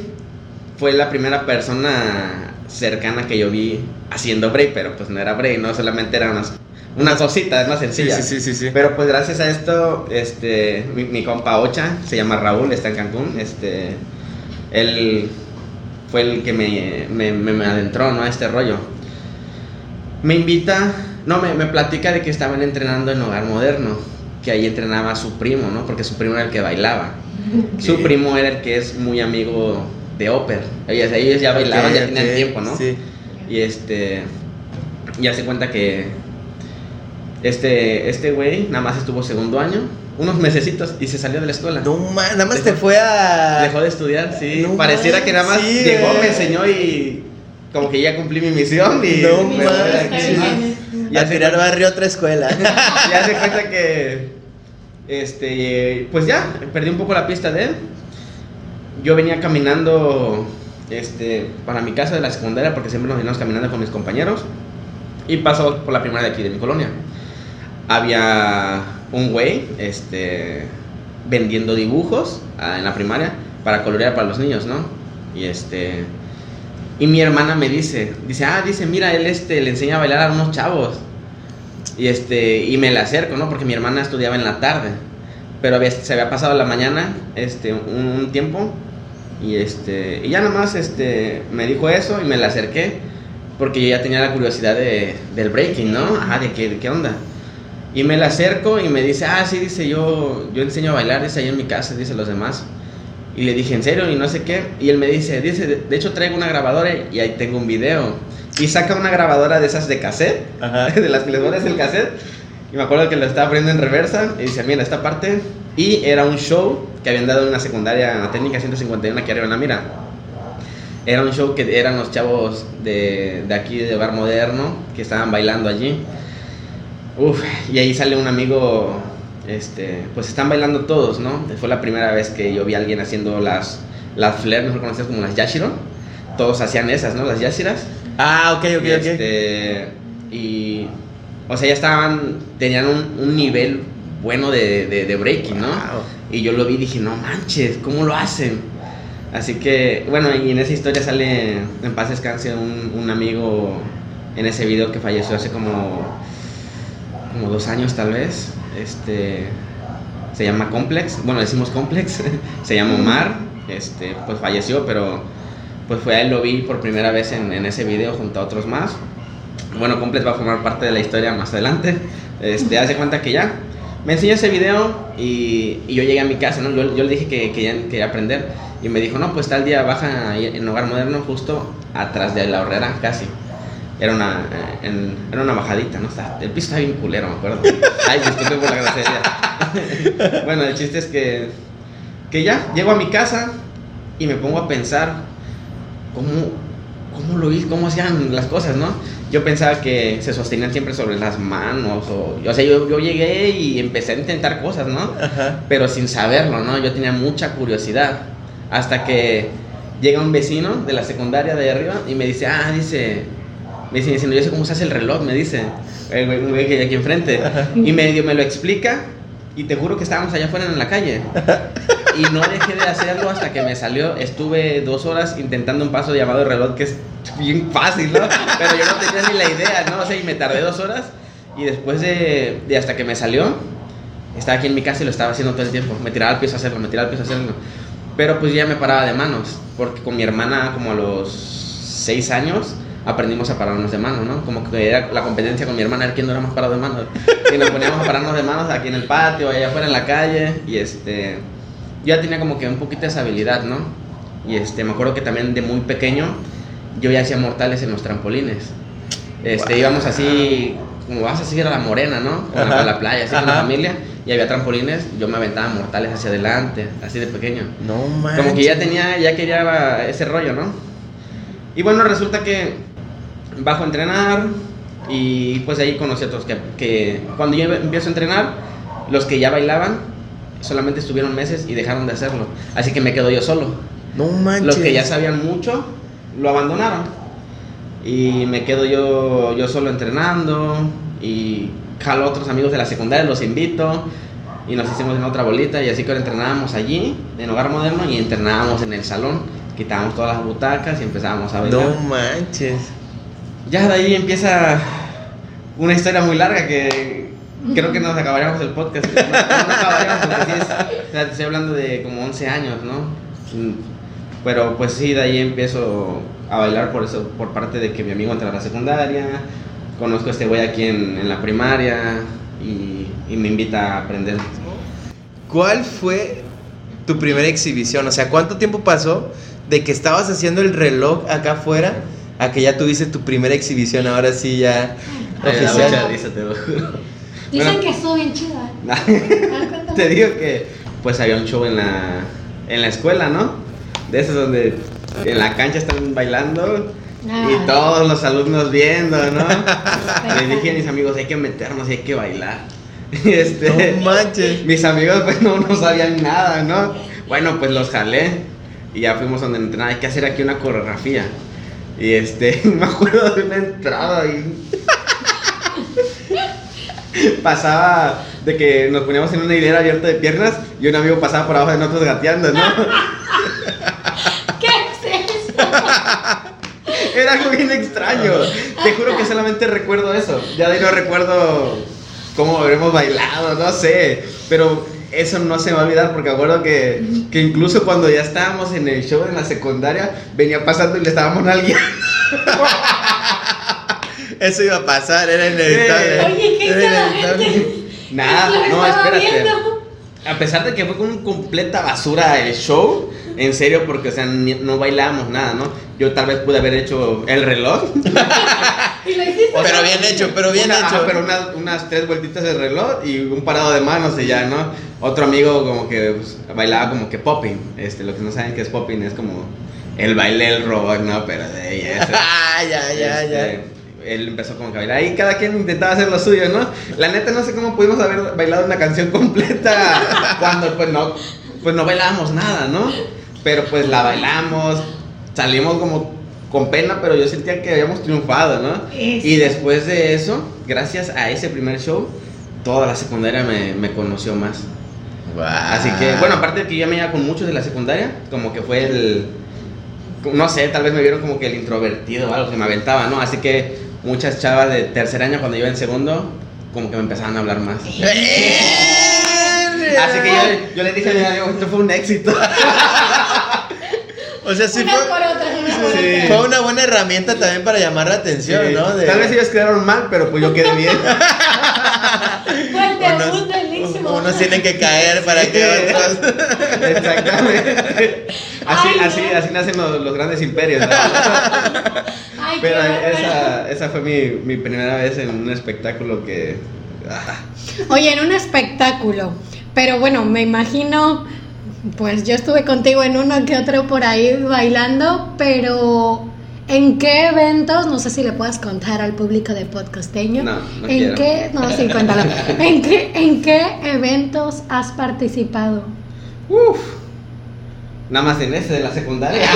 fue la primera persona cercana que yo vi haciendo break, pero pues no era break, ¿no? Solamente era unas, una cosita, más Sí, sencilla. sí, sí, sí, sí. Pero pues gracias a esto, este, mi, mi compa Ocha, se llama Raúl, está en Cancún, este, él fue el que me, me, me- me adentró, ¿no? A este rollo. Me invita, no, me, me platica de que estaban entrenando en Hogar Moderno, que ahí entrenaba a su primo, ¿no? Porque su primo era el que bailaba. Su primo era el que es muy amigo de Oper. Ellos, ellos ya bailaban, ya tenían tiempo, ¿no? Sí. Y este. Ya se cuenta que. Este. Este güey nada más estuvo segundo año. Unos mesecitos y se salió de la escuela. No, ma- nada más Dejó- te fue a. Dejó de estudiar, sí. No Pareciera que nada más manches, llegó, me enseñó y. Como que ya cumplí mi misión y. No me. Y a tirar barrio a otra escuela. ya se cuenta que. Este. Pues ya, perdí un poco la pista de él. Yo venía caminando. Este. Para mi casa de la secundaria, porque siempre nos veníamos caminando con mis compañeros. Y paso por la primera de aquí, de mi colonia. Había un güey, este. Vendiendo dibujos ah, en la primaria para colorear para los niños, ¿no? Y este. Y mi hermana me dice, dice, ah, dice, mira, él este, le enseña a bailar a unos chavos. Y este, y me le acerco, ¿no? Porque mi hermana estudiaba en la tarde. Pero había- se había pasado la mañana, este, un, tiempo. Y este, y ya nada más, este, me dijo eso y me le acerqué. Porque yo ya tenía la curiosidad de, del breaking, ¿no? Ajá, de qué, de qué onda. Y me le acerco y me dice, ah, sí, dice, yo, yo enseño a bailar, dice, ahí en mi casa, dice los demás. Y le dije, ¿en serio? Y no sé qué. Y él me dice, dice, de, hecho traigo una grabadora y ahí tengo un video. Y saca una grabadora de esas de cassette, Ajá. de las que les pones el cassette. Y me acuerdo que lo estaba poniendo en reversa y dice, mira, esta parte. Y era un show que habían dado en una secundaria, en la técnica 151 aquí arriba en la mira. Era un show que eran los chavos de, de aquí de Hogar Moderno que estaban bailando allí. Uf, y ahí sale un amigo, este, pues están bailando todos, ¿no? Fue la primera vez que yo vi a alguien haciendo las, las flair, mejor conocidas como las yashiro. Todos hacían esas, ¿no? Las yashiras. Ah, ok, ok, y, ok. este, y, o sea, ya estaban, tenían un, un nivel bueno de, de, de breaking, ¿no? Wow. Y yo lo vi y dije, no manches, ¿cómo lo hacen? Así que, bueno, y en esa historia sale, en paz descanse, un, un amigo en ese video que falleció hace como, como dos años tal vez. Este, se llama Complex, bueno, decimos Complex, se llama Omar. este, pues falleció, pero pues fue a él lo vi por primera vez en, ese video junto a otros más. Bueno, Complet va a formar parte de la historia más adelante. Este, hace cuenta que ya me enseñó ese video y, y yo llegué a mi casa, ¿no? Yo, yo le dije que, que quería aprender y me dijo, no, pues tal día baja en Hogar Moderno justo atrás de la horrera, casi. Era una, eh, en- era una bajadita, ¿no? Está- el piso está bien culero, me acuerdo. Ay, disculpe por la grosería. bueno, el chiste es que, que ya, llego a mi casa y me pongo a pensar cómo, cómo lo hice, cómo hacían las cosas, ¿no? Yo pensaba que se sostenían siempre sobre las manos, o, o sea, yo, yo llegué y empecé a intentar cosas, ¿no? Ajá. pero sin saberlo, ¿no? Yo tenía mucha curiosidad. Hasta que llega un vecino de la secundaria de arriba y me dice, ah, dice, me dice, diciendo, yo sé cómo se hace el reloj, me dice, el güey, que hay aquí enfrente. Y medio me lo explica y te juro que estábamos allá afuera en la calle. Y no dejé de hacerlo hasta que me salió. Estuve dos horas intentando un paso llamado reloj, que es bien fácil, ¿no? Pero yo no tenía ni la idea, ¿no? O sea, y me tardé dos horas. Y después de, de hasta que me salió, estaba aquí en mi casa y lo estaba haciendo todo el tiempo. Me tiraba al piso a hacerlo, me tiraba al piso a hacerlo. Pero pues ya me paraba de manos, porque con mi hermana como a los seis años aprendimos a pararnos de manos, ¿no? Como que era la competencia con mi hermana, era quién no era más parado de manos. Y nos poníamos a pararnos de manos aquí en el patio, allá afuera en la calle, y este... Yo ya tenía como que un poquito esa habilidad, ¿no? Y este, me acuerdo que también de muy pequeño yo ya hacía mortales en los trampolines. Este, Wow. íbamos así, como vas a seguir a la morena, ¿no? Ajá. a la playa, así con la Ajá. familia, y había trampolines, yo me aventaba mortales hacia adelante, así de pequeño. No manches. Como que ya tenía, ya quería ese rollo, ¿no? Y bueno, resulta que bajo a entrenar y pues ahí conocí a otros que, que cuando yo empiezo a entrenar, los que ya bailaban solamente estuvieron meses y dejaron de hacerlo. Así que me quedo yo solo. No manches. Los que ya sabían mucho lo abandonaron. Y me quedo yo, yo solo entrenando y jalo a otros amigos de la secundaria, los invito y nos hicimos en otra bolita y así que ahora entrenábamos allí en Hogar Moderno y entrenábamos en el salón, quitábamos todas las butacas y empezábamos a bailar. No manches. Ya de ahí empieza una historia muy larga que creo que nos acabaríamos el podcast. No, acabaríamos porque sí es, estoy hablando de como 11 años, ¿no? Pero pues sí, de ahí empiezo a bailar por eso, por parte de que mi amigo entra a la secundaria, conozco a este güey aquí en, en la primaria y, y me invita a aprender. ¿Cuál fue tu primera exhibición? O sea, ¿cuánto tiempo pasó de que estabas haciendo el reloj acá afuera a que ya tuviste tu primera exhibición? Ahora sí ya Ay, oficial. mucha risa, te lo juro. Dicen Bueno. que estuvo bien chida. Ah, cuéntame. Te digo que pues había un show en la, en la escuela, ¿no? De esos donde en la cancha están bailando Ah. y todos los alumnos viendo, ¿no? Le dije a mis amigos, hay que meternos y hay que bailar. Y este, No manches. mis amigos pues no, no sabían nada, ¿no? Bueno, pues los jalé y ya fuimos donde entrenaba, hay que hacer aquí una coreografía. Y este, me acuerdo de una entrada y pasaba de que nos poníamos en una hilera abierta de piernas y un amigo pasaba por abajo de nosotros gateando, ¿no? ¿Qué es eso? Era algo bien extraño. Te juro que solamente recuerdo eso. Ya de ahí no recuerdo cómo habremos bailado, no sé. Pero eso no se me va a olvidar porque acuerdo que, que incluso cuando ya estábamos en el show en la secundaria, venía pasando y le estábamos nalgueando. Eso iba a pasar, era inevitable. Oye, ¿qué Era inevitable. Nada, no, espérate. viendo. A pesar de que fue con completa basura el show, en serio, porque, o sea, ni- no bailábamos nada, ¿no? Yo tal vez pude haber hecho el reloj. Y lo hiciste. Pero bien hecho, pero bien Una- hecho. ajá, pero unas, unas tres vueltitas de reloj y un parado de manos y ya, ¿no? Otro amigo como que pues, bailaba como que popping. Este, lo que no saben que es popping es como el baile del rock, ¿no? Pero de. Ah, ya, ya, ya. Este, Él empezó como que a bailar. Ahí cada quien intentaba hacer lo suyo, ¿no? La neta no sé cómo pudimos haber bailado una canción completa cuando pues no, pues no bailábamos nada, ¿no? Pero pues la bailamos, salimos como con pena, pero yo sentía que habíamos triunfado, ¿no? Eso. Y después de eso, gracias a ese primer show, toda la secundaria me, me conoció más. Guau. Así que, bueno, aparte de que yo me iba con muchos de la secundaria, como que fue el. No sé, tal vez me vieron como que el introvertido o algo que me aventaba, ¿no? Así que muchas chavas de tercer año, cuando iba en segundo, como que me empezaban a hablar más. Así que yo, yo le dije a mi amigo, esto fue un éxito. O sea, sí Unas fue, por por Sí. fue una buena herramienta también para llamar la atención, Sí. ¿no? De- Tal vez ellos quedaron mal, pero pues yo quedé bien. Fue el debut Ixmo. unos tienen que caer para que otros. Exactamente. Así, Ay, no. así, así nacen los, los grandes imperios. ¿no? Ay, Pero esa, esa fue mi, mi primera vez en un espectáculo que. ah, Oye, en un espectáculo. Pero bueno, me imagino, pues yo estuve contigo en uno que otro por ahí bailando, pero ¿en qué eventos? No sé si le puedes contar al público de Podcasteño. No, no ¿En quiero. qué? No, sí, cuéntalo. ¿En qué, ¿En qué eventos has participado? uf. Nada más en ese de la secundaria.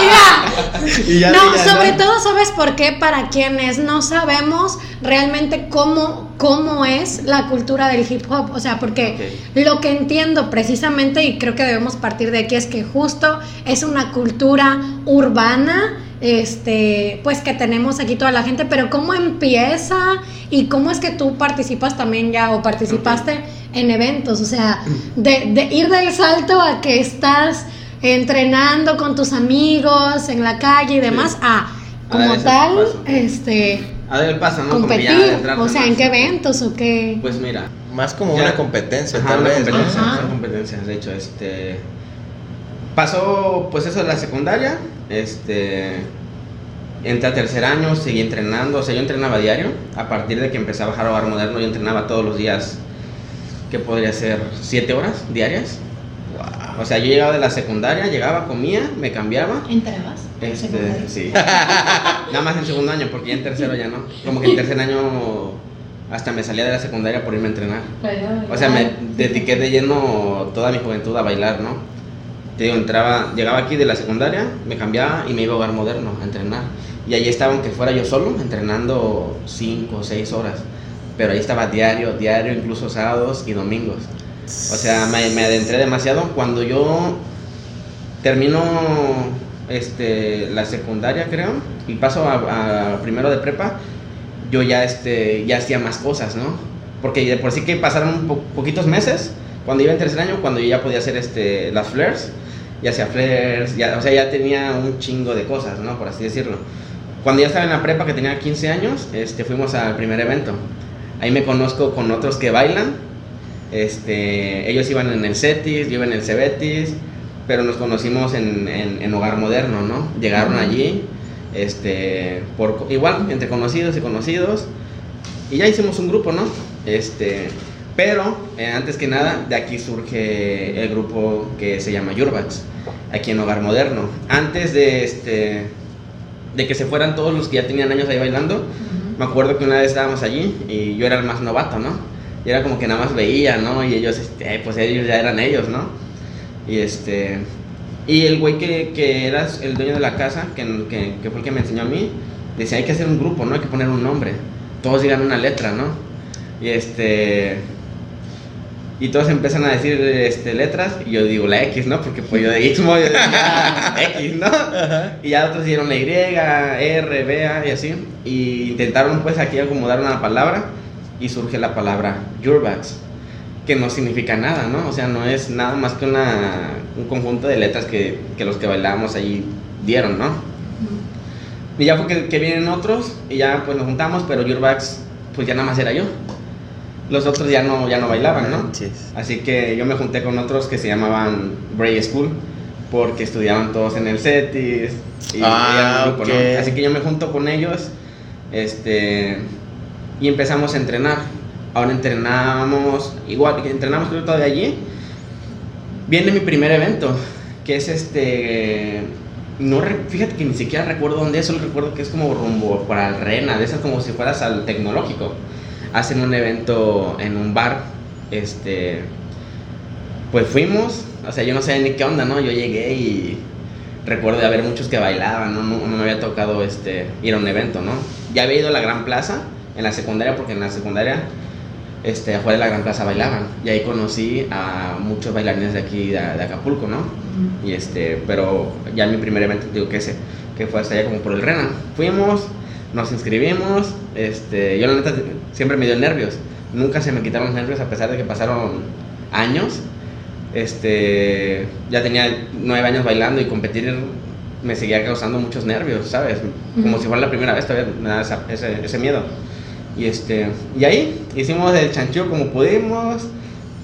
Mira, Y ya no, ya sobre no. todo, ¿sabes por qué? Para quienes no sabemos realmente cómo, cómo es la cultura del hip hop. O sea, porque lo que entiendo precisamente, y creo que debemos partir de aquí, es que justo es una cultura urbana. Este, pues que tenemos aquí toda la gente, pero cómo empieza y cómo es que tú participas también ya o participaste en eventos, o sea, de, de ir del salto a que estás entrenando con tus amigos en la calle y demás, a A como tal, paso. este, A ver el paso, ¿no? Como que ya competir, o sea, más. ¿en qué eventos o qué? Pues mira. Más como Ya. una competencia, Ajá, tal una vez, ¿no? competencia, Ajá. de hecho, este pasó pues eso de la secundaria, este entré a tercer año, seguí entrenando, o sea, yo entrenaba diario, a partir de que empecé a bajar a bar moderno, yo entrenaba todos los días, que podría ser siete horas diarias, o sea, yo llegaba de la secundaria, llegaba, comía, me cambiaba, ¿Entrabas? este, sí, nada más en segundo año, porque ya en tercero ya no, como que en tercer año hasta me salía de la secundaria por irme a entrenar. O sea, me dediqué de lleno toda mi juventud a bailar, ¿no? Te digo, entraba, llegaba aquí de la secundaria, me cambiaba y me iba a hogar moderno a entrenar. Y allí estaba, aunque fuera yo solo, entrenando 5 o 6 horas. Pero ahí estaba diario, diario, incluso sábados y domingos. O sea, me, me adentré demasiado. Cuando yo termino este, la secundaria, creo, y paso a, a primero de prepa, yo ya, este, ya hacía más cosas, ¿no? Porque de por sí que pasaron po- poquitos meses, cuando iba en tercer año, cuando yo ya podía hacer este, las flares, ya hacía flares, ya, o sea, ya tenía un chingo de cosas, ¿no? Por así decirlo. Cuando ya estaba en la prepa, que tenía 15 años, este, fuimos al primer evento. Ahí me conozco con otros que bailan. Este, ellos iban en el CETIS, yo iba en el CEBETIS, pero nos conocimos en, en, en Hogar Moderno, ¿no? Llegaron allí, este, por, igual, entre conocidos y conocidos, y ya hicimos un grupo, ¿no? Este, pero, eh, antes que nada, de aquí surge el grupo que se llama Yurbax, aquí en Hogar Moderno. Antes de, este, de que se fueran todos los que ya tenían años ahí bailando, me acuerdo que una vez estábamos allí y yo era el más novato, ¿no? Y era como que nada más veía, ¿no? Y ellos, este, pues ellos ya eran ellos, ¿no? Y este... Y el güey que, que era el dueño de la casa, que, que, que fue el que me enseñó a mí, decía, hay que hacer un grupo, ¿no? Hay que poner un nombre. Todos digan una letra, ¿no? Y este... Y todos empiezan a decir este, letras y yo digo la X, ¿no? Porque pues yo de Istmo yo decía X, ¿no? Y ya otros dieron la Y, R, B, A y así. Y intentaron pues aquí acomodar una palabra y surge la palabra Yurbax, que no significa nada, ¿no? O sea, no es nada más que una, un conjunto de letras que, que los que bailábamos allí dieron, ¿no? Y ya fue que, que vienen otros y ya pues nos juntamos, pero Yurbax pues ya nada más era yo. Los otros ya no, ya no bailaban, ¿no? Manches. Así que yo me junté con otros que se llamaban Bray School porque estudiaban todos en el CETIS y Ah, grupo, ¿no? Así que yo me junto con ellos este, y empezamos a entrenar. Ahora entrenamos, igual que entrenamos creo todavía allí. Viene mi primer evento, que es este... No, fíjate que ni siquiera recuerdo dónde es, solo recuerdo que es como rumbo para el Rena, de esas como si fueras al tecnológico. Hacen un evento en un bar, este, pues fuimos, o sea, yo no sabía ni qué onda, ¿no? Yo llegué y recuerdo de haber muchos que bailaban, ¿no? No, no me había tocado este, ir a un evento, ¿no? Ya había ido a la Gran Plaza en la secundaria, porque en la secundaria, este, afuera de la Gran Plaza bailaban. Y ahí conocí a muchos bailarines de aquí, de, de Acapulco, ¿no? Y este, pero ya mi primer evento, digo que ese, que fue hasta allá como por el Renan. Fuimos, nos inscribimos, este, yo la neta siempre me dio nervios. Nunca se me quitaron los nervios a pesar de que pasaron años. este, ya tenía nueve años bailando y competir me seguía causando muchos nervios, ¿sabes? Como si fuera la primera vez, todavía me da ese, ese, miedo. Y, este, y ahí hicimos el chanchillo como pudimos,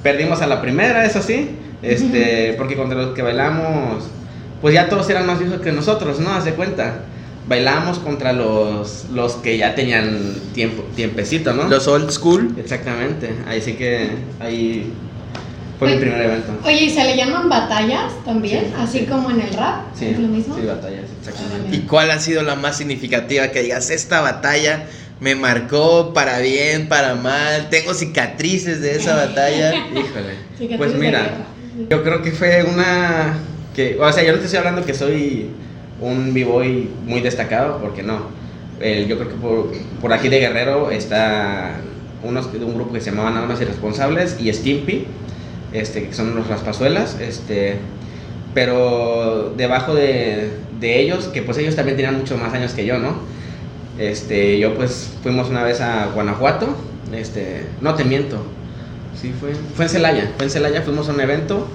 perdimos a la primera, eso sí, este, porque contra los que bailamos, pues ya todos eran más viejos que nosotros, ¿no? Hace cuenta. Bailamos contra los, los que ya tenían tiempo, tiempecito, ¿no? Los old school. Exactamente, ahí sí que ahí fue mi primer evento. Oye, ¿y se le llaman batallas también? Así como en el rap. Sí, ¿Es lo mismo? Sí, batallas, exactamente. ¿Y cuál ha sido la más significativa que digas, esta batalla me marcó para bien, para mal, tengo cicatrices de esa batalla? Híjole. Pues mira, yo creo que fue una que, o sea, yo no te estoy hablando que soy un b-boy muy destacado, porque no. yo creo que por, por, aquí de Guerrero está unos, un grupo que se llamaban Almas Irresponsables y Stimpy este, que son los raspazuelas, este, pero debajo de, de, ellos, que pues ellos también tenían muchos más años que yo, ¿no? Este, yo pues fuimos una vez a Guanajuato, este, no te miento, sí fue, fue en Celaya, fue en Celaya, fuimos a un evento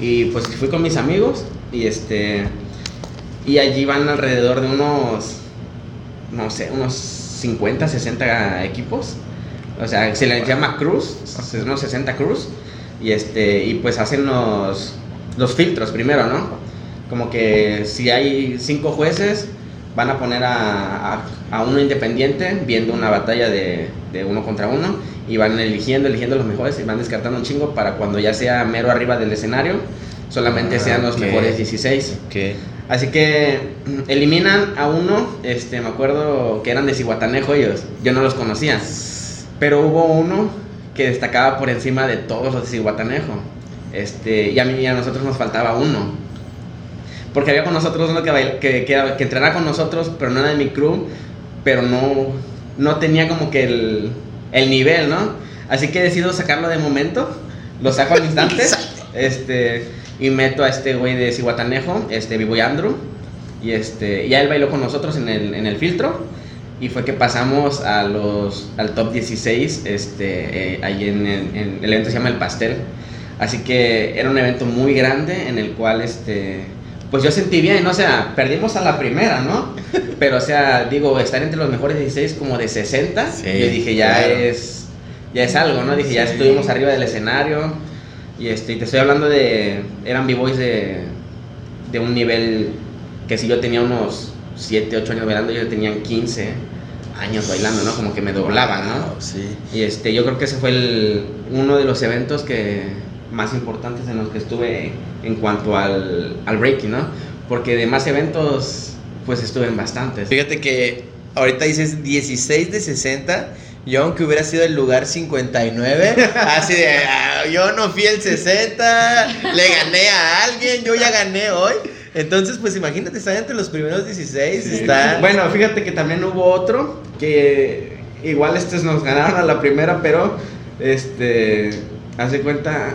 y pues fui con mis amigos y este, y allí van alrededor de unos, no sé, unos 50, 60 equipos, o sea, se les llama cruz, unos 60 cruz, y este y pues hacen los, los filtros primero, ¿no? Como que si hay cinco jueces, van a poner a, a, uno independiente viendo una batalla de, de, uno contra uno y van eligiendo, eligiendo los mejores y van descartando un chingo para cuando ya sea mero arriba del escenario, solamente ah, sean los mejores 16. Okay. Así que mm, eliminan a uno, este, me acuerdo que eran de Cihuatanejo ellos, yo no los conocía, pero hubo uno que destacaba por encima de todos los de Cihuatanejo. Este, y a mí y a nosotros nos faltaba uno. Porque había con nosotros uno que, que, que, que entrenaba con nosotros, pero no era de mi crew, pero no, no tenía como que el, el nivel, ¿no? Así que decido sacarlo de momento, lo saco al instante, este, y meto a este güey de Cihuatanejo, este, Vivo y Andrew, y este, ya él bailó con nosotros en el, en el filtro, y fue que pasamos a los, al top 16, este, eh, ahí en, el evento se llama El Pastel. Así que era un evento muy grande en el cual, este, pues yo sentí bien, ¿no? O sea, perdimos a la primera, ¿no? Pero, o sea, digo, estar entre los mejores 16 como de 60, yo dije, ya es, ya es algo, ¿no? Dije, ya estuvimos arriba del escenario y, este, y te estoy hablando de, eran b-boys de, de un nivel que si yo tenía unos 7, 8 años bailando, yo tenía 15 años bailando, ¿no? Como que me doblaban, ¿no? Sí. Y este, yo creo que ese fue el, uno de los eventos que más importantes en los que estuve en cuanto al, al breaking, ¿no? Porque de más eventos, pues estuve en bastantes. Fíjate que ahorita dices 16 de 60. Yo, aunque hubiera sido el lugar 59, así de, ah, yo no fui el 60, le gané a alguien, yo ya gané hoy. Entonces, pues imagínate, estar entre los primeros 16. Está... Bueno, fíjate que también hubo otro que igual estos nos ganaron a la primera, pero este, hace cuenta.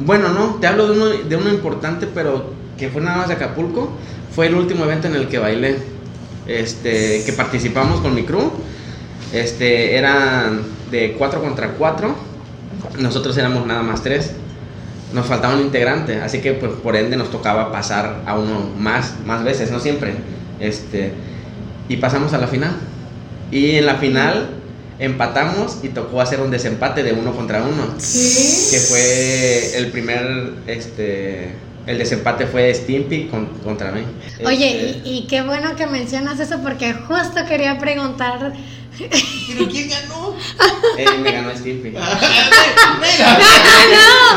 Bueno, no, te hablo de uno, de uno importante, pero que fue nada más de Acapulco. Fue el último evento en el que bailé. Este, que participamos con mi crew. Este, eran de 4 contra 4. Nosotros éramos nada más 3 nos faltaba un integrante, así que pues, por ende nos tocaba pasar a uno más, más veces, no siempre. Este, y pasamos a la final. Y en la final empatamos y tocó hacer un desempate de uno contra uno. ¿Sí? Que fue el primer, este, el desempate fue Stimpy contra mí. Oye, Este, y, y qué bueno que mencionas eso porque justo quería preguntar. ¿Pero quién ganó? eh, me ganó Stimpy. No, no,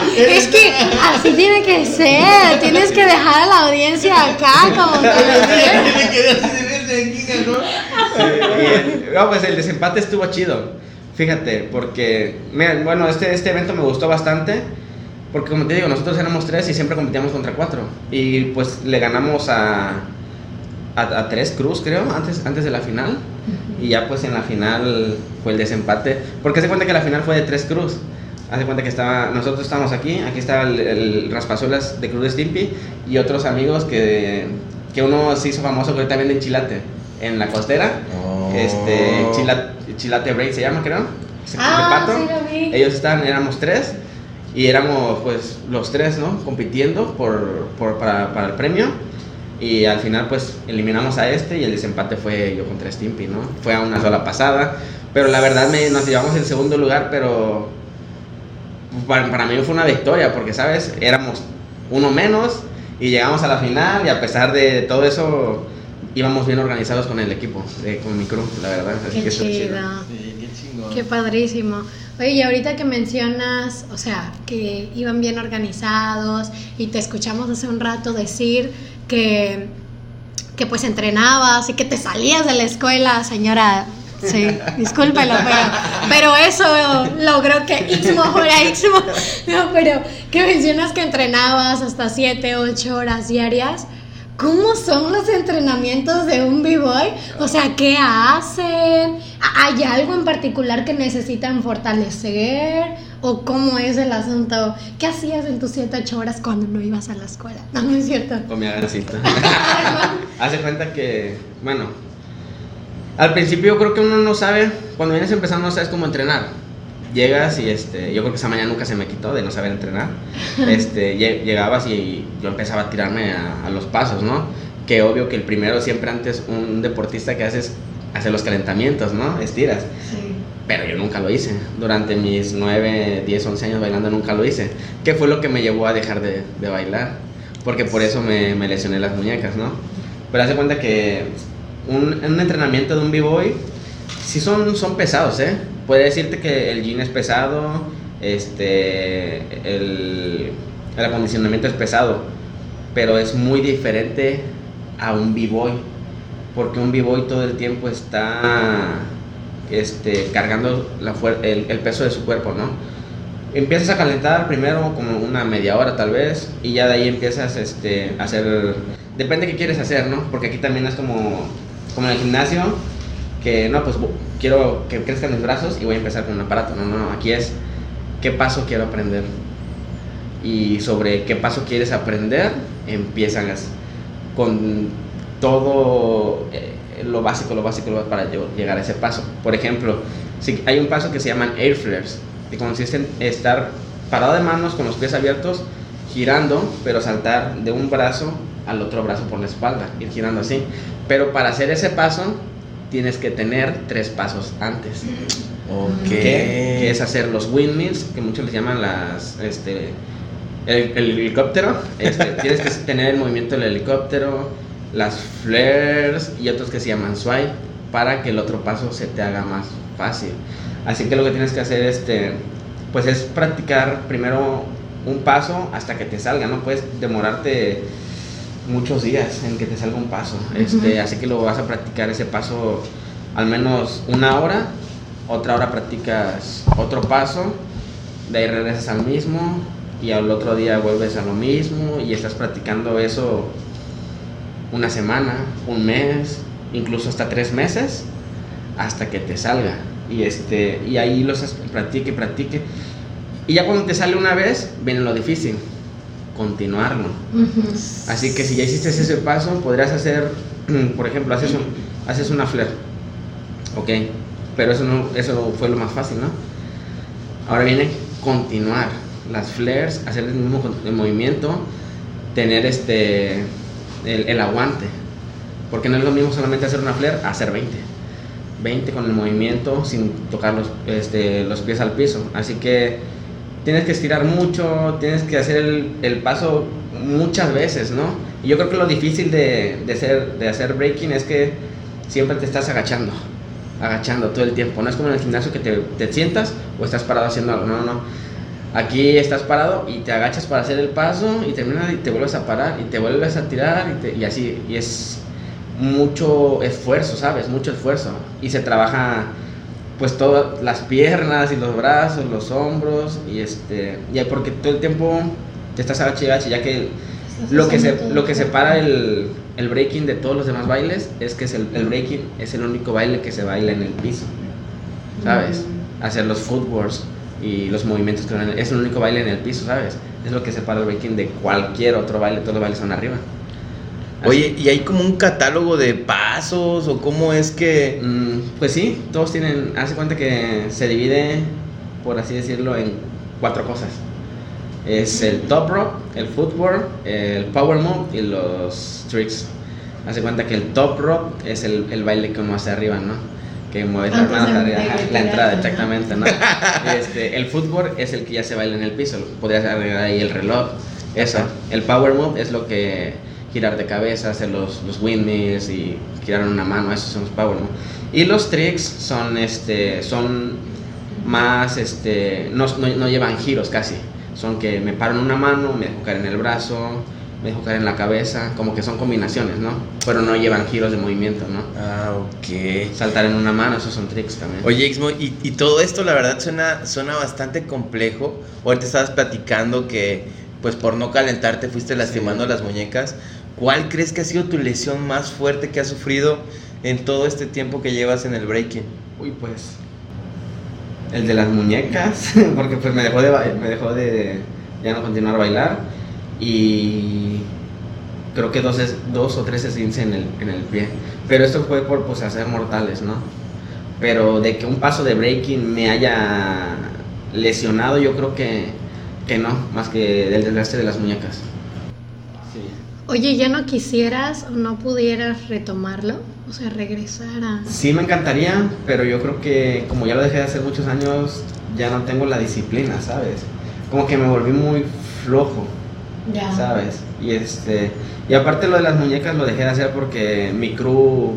no, es que así tiene que ser. Tienes que dejar a la audiencia acá como que Me quedé así de verde, ¿quién ganó? No, pues el desempate estuvo chido. Fíjate, porque, mira, bueno, este, este evento me gustó bastante. Porque como te digo, nosotros éramos tres y siempre competíamos contra cuatro. Y pues le ganamos a, a, a tres Cruz, creo, antes, antes de la final. Y ya pues en la final fue el desempate. Porque se cuenta que la final fue de tres Cruz. Hace cuenta que estaba, nosotros estábamos aquí, aquí estaba el, el raspazuelas de Cruz de Stimpy y otros amigos que, que uno se hizo famoso que también en Chilate, en la costera. Oh. Este, Chilate, Chilate Break se llama, creo. Se- Ah, de pato. sí lo vi. Ellos estaban, éramos tres. Y éramos pues los tres, ¿no? Compitiendo por, por, para, para el premio. Y al final pues eliminamos a este y el desempate fue yo contra Stimpy, ¿no? Fue a una sola pasada. Pero la verdad me, nos llevamos en segundo lugar, pero para, para mí fue una victoria porque, ¿sabes? Éramos uno menos y llegamos a la final y a pesar de todo eso íbamos bien organizados con el equipo, eh, con mi crew, la verdad. Así Qué que eso es chido. Chingón. Qué padrísimo. Oye, y ahorita que mencionas, o sea, que iban bien organizados y te escuchamos hace un rato decir que, que pues entrenabas y que te salías de la escuela, señora. Sí, discúlpelo, pero, pero eso logró que Ixmo fuera Ixmo. No, pero que mencionas que entrenabas hasta 7, 8 horas diarias. ¿Cómo son los entrenamientos de un b-boy? O sea, ¿qué hacen? ¿Hay algo en particular que necesitan fortalecer? ¿O cómo es el asunto? ¿Qué hacías en tus 7, 8 horas cuando no ibas a la escuela? No, no es cierto. Comía gansito. Hace cuenta que, bueno, al principio yo creo que uno no sabe, cuando vienes empezando no sabes cómo entrenar. Llegas y este, yo creo que esa mañana nunca se me quitó de no saber entrenar. Este, lle- llegabas y yo empezaba a tirarme a, a los pasos, ¿no? Que obvio que el primero siempre antes un deportista que haces hace los calentamientos, ¿no? Estiras. Pero yo nunca lo hice. Durante mis 9, 10, 11 años bailando nunca lo hice. ¿Qué fue lo que me llevó a dejar de, de bailar? Porque por eso me, me lesioné las muñecas, ¿no? Pero hace cuenta que un, un entrenamiento de un b-boy sí son, son pesados, ¿eh? Puede decirte que el gym es pesado, este, el, el acondicionamiento es pesado, pero es muy diferente a un b-boy. Porque un b-boy todo el tiempo está este, cargando la el, el peso de su cuerpo, ¿no? Empiezas a calentar primero como una media hora tal vez y ya de ahí empiezas este, a hacer... Depende qué quieres hacer, ¿no? Porque aquí también es como, como en el gimnasio, que no, pues quiero que crezcan mis brazos y voy a empezar con un aparato. No, no, no, aquí es qué paso quiero aprender. Y sobre qué paso quieres aprender, empiezas con todo eh, lo básico, lo básico para llegar a ese paso. Por ejemplo, si hay un paso que se llaman air flares, que consiste en estar parado de manos con los pies abiertos, girando, pero saltar de un brazo al otro brazo por la espalda, ir girando así. Pero para hacer ese paso, tienes que tener tres pasos antes. Ok. Que, que es hacer los windmills, que muchos les llaman las, este, el, el helicóptero. Este, tienes que tener el movimiento del helicóptero, las flares y otros que se llaman swipe para que el otro paso se te haga más fácil. Así que lo que tienes que hacer este, pues es practicar primero un paso hasta que te salga, no puedes demorarte muchos días en que te salga un paso. Este, así que lo vas a practicar ese paso al menos una hora, otra hora practicas otro paso, de ahí regresas al mismo y al otro día vuelves a lo mismo y estás practicando eso una semana, un mes, incluso hasta tres meses, hasta que te salga. Y, este, y ahí lo haces, practique, practique. Y ya cuando te sale una vez, viene lo difícil, continuarlo. Así que si ya hiciste ese paso, podrías hacer, por ejemplo, haces, un- haces una flare. Ok, pero eso, no, eso fue lo más fácil, ¿no? Ahora viene continuar las flares, hacer el mismo el movimiento, tener este, el, el aguante. Porque no es lo mismo solamente hacer una flare, hacer 20. 20 con el movimiento sin tocar los, este, los pies al piso. Así que tienes que estirar mucho, tienes que hacer el, el paso muchas veces, ¿no? Y yo creo que lo difícil de, de, ser, de hacer breaking es que siempre te estás agachando, agachando todo el tiempo. No es como en el gimnasio que te, te sientas o estás parado haciendo algo, no, no. Aquí estás parado y te agachas para hacer el paso y terminas y te vuelves a parar y te vuelves a tirar y, te- y así. Y es mucho esfuerzo, ¿sabes? Mucho esfuerzo. Y se trabaja pues todas las piernas y los brazos, los hombros y este ya porque todo el tiempo te estás y agache, ya que lo que se, lo que separa el, el breaking de todos los demás bailes es que es el, el breaking es el único baile que se baila en el piso ¿sabes? hacer los footworks y los movimientos que es el único baile en el piso ¿sabes? es lo que separa el breaking de cualquier otro baile todos los bailes son arriba Oye, ¿y hay como un catálogo de pasos o cómo es que... Mm, pues sí, todos tienen, hace cuenta que se divide, por así decirlo, en cuatro cosas. Es el top rope, el footwork, el power move y los tricks. Hace cuenta que el top rope es el, el baile que uno hace arriba, ¿no? Que mueve las manos arriba, la entrada, exactamente, ¿no? Este, el footwork es el que ya se baila en el piso, podrías agregar ahí el reloj, eso. El power move es lo que girar de cabeza, hacer los, los windmills y girar una mano, esos son los power move. Y los tricks son, este, son más, este, no, no, no llevan giros casi. Son que me paro en una mano, me dejo caer en el brazo, me dejo caer en la cabeza, como que son combinaciones, ¿no? Pero no llevan giros de movimiento, ¿no? Ah, ok. Saltar en una mano, esos son tricks también. Oye, Ixmo, y, y todo esto la verdad suena, suena bastante complejo. Ahorita estabas platicando que, pues por no calentarte, fuiste lastimando las muñecas. ¿Cuál crees que ha sido tu lesión más fuerte que has sufrido en todo este tiempo que llevas en el breaking? Uy, pues. El de las muñecas, porque pues me dejó de, me dejó de ya no continuar a bailar. Y creo que dos, es- dos o tres esguinces en el, en el pie. Pero esto fue por pues hacer mortales, ¿no? Pero de que un paso de breaking me haya lesionado, yo creo que, que no, más que del desgaste de las muñecas. Oye, ¿ya no quisieras o no pudieras retomarlo? O sea, regresar a... Sí me encantaría, pero yo creo que como ya lo dejé de hacer muchos años, ya no tengo la disciplina, ¿sabes? Como que me volví muy flojo, Ya. ¿sabes? Y este y aparte lo de las muñecas lo dejé de hacer porque mi crew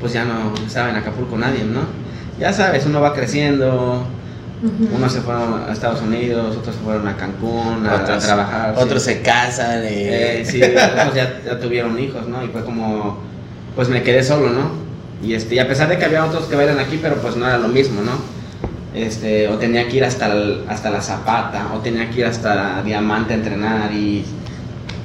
pues ya no estaba en Acapulco nadie, ¿no? Ya sabes, uno va creciendo, Unos se fueron a Estados Unidos, otros se fueron a Cancún a, a Otros- trabajar. sí. Otros se casan. y- Eh, sí, otros ya, ya tuvieron hijos, ¿no? Y fue como, pues me quedé solo, ¿no? Y, este, y a pesar de que había otros que bailan aquí, pero pues no era lo mismo, ¿no? Este, o tenía que ir hasta, el- hasta la Zapata, o tenía que ir hasta Diamante a entrenar y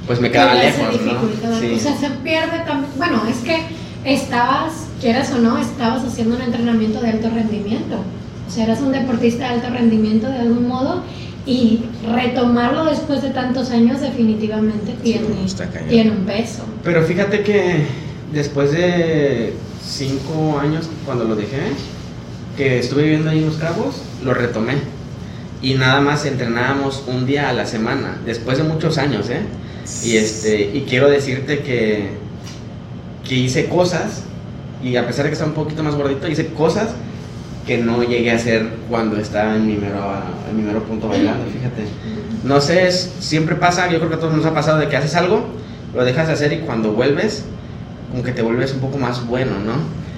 pues me quedaba lejos, ¿no? dificultad, Sí. O sea, se pierde también. Bueno, es que estabas, quieras o no, estabas haciendo un entrenamiento de alto rendimiento. O sea, eras un deportista de alto rendimiento de algún modo y retomarlo después de tantos años definitivamente tiene, cañón. tiene un peso. Pero fíjate que después de cinco años, cuando lo dejé, que estuve viviendo ahí en Los Cabos, lo retomé. Y nada más entrenábamos un día a la semana, después de muchos años, ¿eh? Y, este, y quiero decirte que, que hice cosas, y a pesar de que estaba un poquito más gordito, hice cosas que no llegué a hacer cuando estaba en mi mero, en mi mero punto bailando, fíjate. No sé, es- siempre pasa, yo creo que a todos nos ha pasado de que haces algo, lo dejas de hacer y cuando vuelves, como que te vuelves un poco más bueno, ¿no?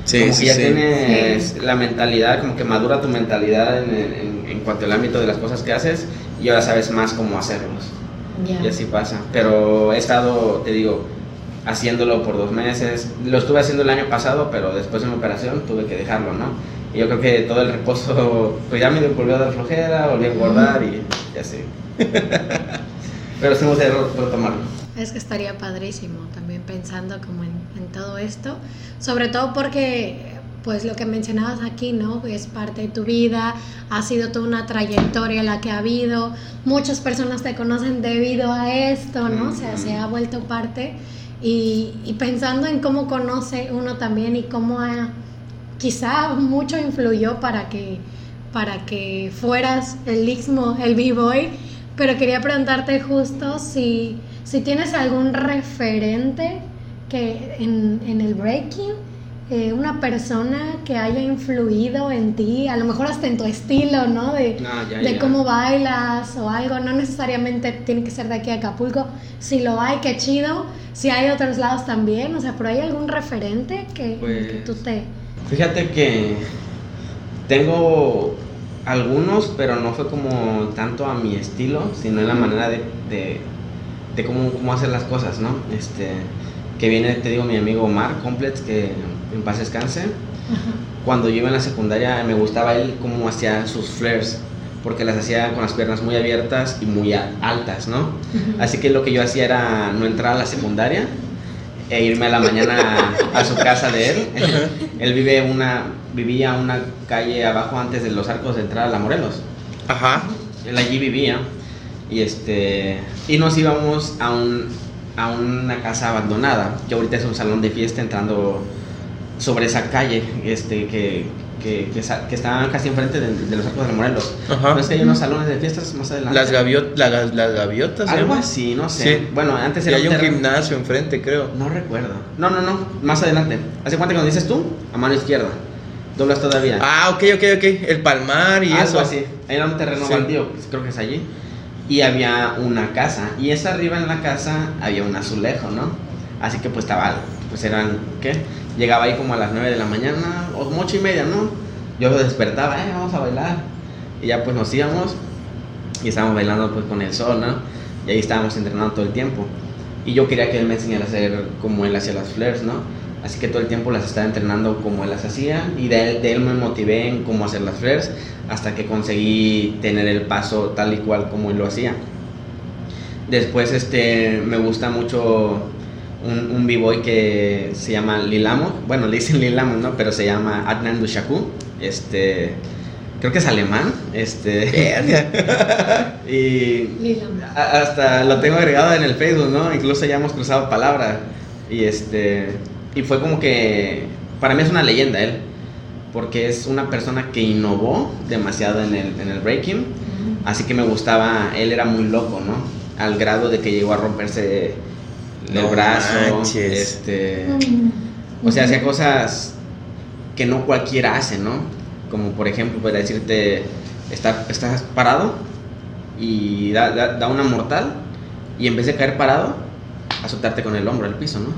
Sí, como sí, que ya sí. tienes la mentalidad, como que madura tu mentalidad en, en- en cuanto al ámbito de las cosas que haces y ahora sabes más cómo hacerlos. Ya. Y así pasa. Pero he estado, te digo, haciéndolo por dos meses. Lo estuve haciendo el año pasado, pero después de una operación tuve que dejarlo, ¿no? Y yo creo que todo el reposo, pues ya me volvió a dar flojera, volví a engordar y, y así. pero sí me gustaría retomarlo. Es que estaría padrísimo también pensando como en, en todo esto, sobre todo porque pues lo que mencionabas aquí, ¿no? Es parte de tu vida, ha sido toda una trayectoria la que ha habido, muchas personas te conocen debido a esto, ¿no? O sea, se ha vuelto parte y, y pensando en cómo conoce uno también y cómo ha, quizá mucho influyó para que, para que fueras el Ixmo, el B-Boy, pero quería preguntarte justo si, si tienes algún referente que en, en el breaking, eh, una persona que haya influido en ti, a lo mejor hasta en tu estilo, ¿no? De, No, ya, de ya. cómo bailas o algo, no necesariamente tiene que ser de aquí a Acapulco, si lo hay, qué chido, si hay de otros lados también, o sea, pero hay algún referente que, Pues- que tú te... Fíjate que tengo algunos, pero no fue como tanto a mi estilo, sino en la manera de, de, de cómo, cómo hacer las cosas, ¿no? Este, que viene, te digo, mi amigo Omar Complex, que en paz descanse. Cuando yo iba en la secundaria me gustaba él cómo hacía sus flares, porque las hacía con las piernas muy abiertas y muy altas, ¿no? Así que lo que yo hacía era no entrar a la secundaria e irme a la mañana a, a su casa de él. Él vive una, vivía una calle abajo antes de los arcos de entrada a la Morelos. Ajá. Él allí vivía y este y nos íbamos a un a una casa abandonada que ahorita es un salón de fiesta entrando sobre esa calle este que, que, que, que estaban casi enfrente de, de los arcos de Morelos. Ajá. ¿No que hay unos salones de fiestas más adelante? Las, gaviot- la- las- las gaviotas, ¿se Algo llama? así, no sé. Sí. Bueno, antes Y era hay un gimnasio enfrente, creo. No recuerdo. No, no, no. Más adelante. ¿Hace cuánto nos dices tú? A mano izquierda. Doblas todavía. Ah, ok, ok, ok. El Palmar y Algo eso. así. Ahí era un terreno Sí. baldío, creo que es allí. Y había una casa. Y esa arriba en la casa había un azulejo, ¿no? Así que pues estaba, pues eran, ¿qué? Llegaba ahí como a las 9 de la mañana, o 8 y media, ¿no? Yo despertaba, eh, vamos a bailar. Y ya pues nos íbamos y estábamos bailando pues con el sol, ¿no? Y ahí estábamos entrenando todo el tiempo. Y yo quería que él me enseñara a hacer como él hacía las flares, ¿no? Así que todo el tiempo las estaba entrenando como él las hacía y de él, de él me motivé en cómo hacer las flares hasta que conseguí tener el paso tal y cual como él lo hacía. Después este, me gusta mucho un, un b-boy que se llama Lilamo, bueno le dicen Lilamo, ¿no? Pero se llama Adnan Dushaku, este, creo que es alemán, este, y hasta lo tengo agregado en el Facebook, ¿no? Incluso ya hemos cruzado palabras. Y este. Y fue como que. Para mí es una leyenda él. Porque es una persona que innovó demasiado en el, en el breaking. Así que me gustaba. Él era muy loco, ¿no? Al grado de que llegó a romperse el No brazo. manches. Este. O sea, hacía cosas que no cualquiera hace, ¿no? Como por ejemplo, para decirte, estar, estás parado y da, da- da una mortal y en vez de caer parado, azotarte con el hombro al piso, ¿no?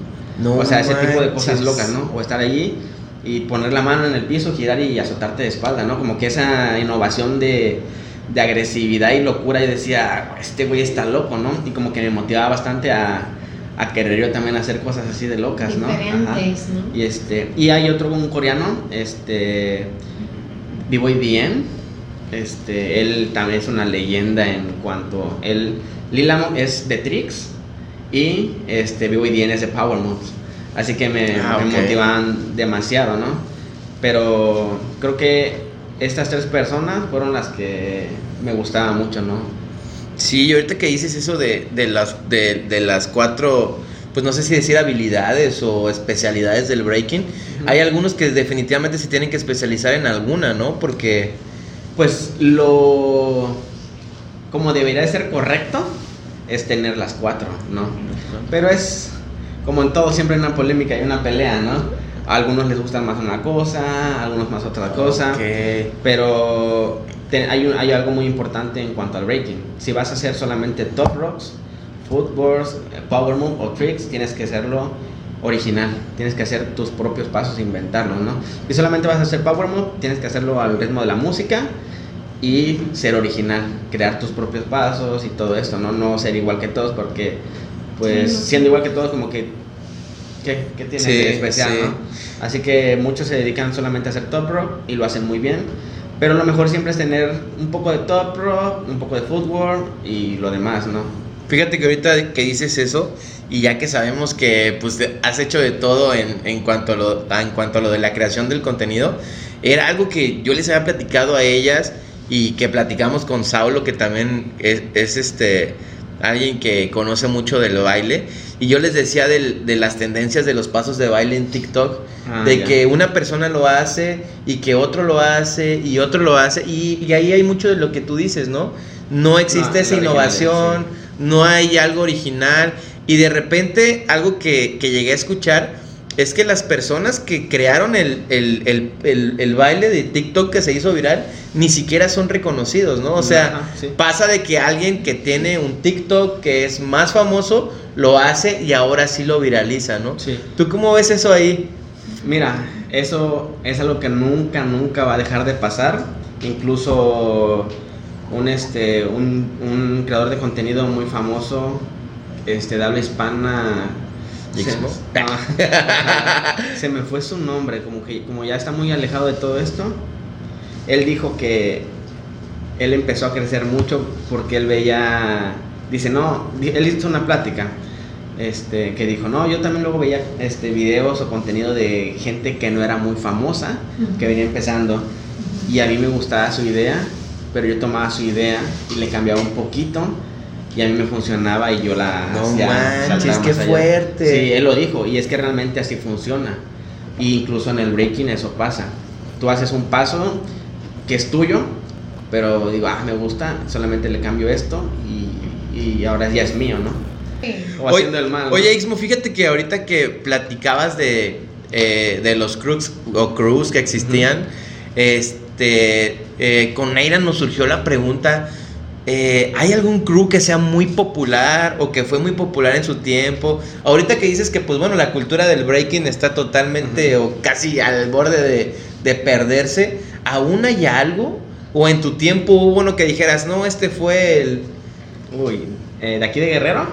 No o sea, ese tipo de cosas locas, ¿no? O estar allí y poner la mano en el piso, girar y azotarte de espalda, ¿no? Como que esa innovación de, de agresividad y locura, yo decía, este güey está loco, ¿no? Y como que me motivaba bastante a, a querer yo también hacer cosas así de locas, ¿no? Diferentes, ¿no? Y este, y hay otro un coreano, este B-Boy Bien. Este, él también es una leyenda en cuanto él Lilamo es de tricks y este B-Boy Bien es de power moves. Así que me, Ah, me motivan demasiado, ¿no? Pero creo que estas tres personas fueron las que me gustaban mucho, ¿no? Sí, y ahorita que dices eso de, de las, de, de las cuatro, pues no sé si decir habilidades o especialidades del breaking, hay algunos que definitivamente se tienen que especializar en alguna, ¿no? Porque, Pues lo como debería de ser correcto es tener las cuatro, ¿no? Pero es como en todo, siempre hay una polémica y una pelea, ¿no? A algunos les gusta más una cosa, a algunos más otra cosa. Ok. Pero te- hay, un- hay algo muy importante en cuanto al breaking. Si vas a hacer solamente top rocks, footboards, eh, power move o tricks, tienes que hacerlo original. Tienes que hacer tus propios pasos, e inventarlo, ¿no? Si solamente vas a hacer power move, tienes que hacerlo al ritmo de la música y ser original, crear tus propios pasos y todo esto, ¿no? No ser igual que todos porque, pues, Sí, no. siendo igual que todos, como que, ¿qué, qué tiene Sí, de especial, sí. no? Así que muchos se dedican solamente a hacer top rock y lo hacen muy bien. Pero lo mejor siempre es tener un poco de top rock, un poco de footwork y lo demás, ¿no? Fíjate que ahorita que dices eso, y ya que sabemos que pues has hecho de todo en, en, cuanto a lo, a- en cuanto a lo de la creación del contenido, era algo que yo les había platicado a ellas y que platicamos con Saulo, que también es, este alguien que conoce mucho del baile, y yo les decía del- de las tendencias de los pasos de baile en TikTok, Ah, de ya. que una persona lo hace y que otro lo hace y otro lo hace, y, y ahí hay mucho de lo que tú dices, ¿no? No existe No, esa innovación, no hay algo original y de repente algo que, que llegué a escuchar es que las personas que crearon el, el- el- el- baile de TikTok que se hizo viral ni siquiera son reconocidos, ¿no? O sea, Ajá, sí. pasa de que alguien que tiene un TikTok que es más famoso lo hace y ahora sí lo viraliza, ¿no? Sí. ¿Tú cómo ves eso ahí? Mira, eso es algo que nunca, nunca va a dejar de pasar. Incluso un, este, un, un creador de contenido muy famoso, este, de habla hispana. Se. Ah, se me fue su nombre, como que como ya está muy alejado de todo esto. Él dijo que él empezó a crecer mucho porque él veía, dice, no, él hizo una plática, este, que dijo, no, yo también luego veía este, videos o contenido de gente que no era muy famosa, que venía empezando, y a mí me gustaba su idea, pero yo tomaba su idea y le cambiaba un poquito, y a mí me funcionaba y yo la No hacía manches, qué más allá. fuerte. Sí, él lo dijo, y es que realmente así funciona, y incluso en el breaking eso pasa. tú haces un paso que es tuyo, pero digo, ah, me gusta, solamente le cambio esto y, y ahora ya es mío, ¿no? O Oye, haciendo el mal. ¿no? oye, Ixmo, fíjate que ahorita que platicabas de, eh, de los crews o crews que existían, este, eh, con Neira nos surgió la pregunta. Eh, ¿Hay algún crew que sea muy popular o que fue muy popular en su tiempo? Ahorita que dices que, pues bueno, la cultura del breaking está totalmente o casi al borde de, de perderse, ¿aún hay algo? ¿O en tu tiempo hubo uno que dijeras, no, este fue el, Uy, eh, de aquí de Guerrero,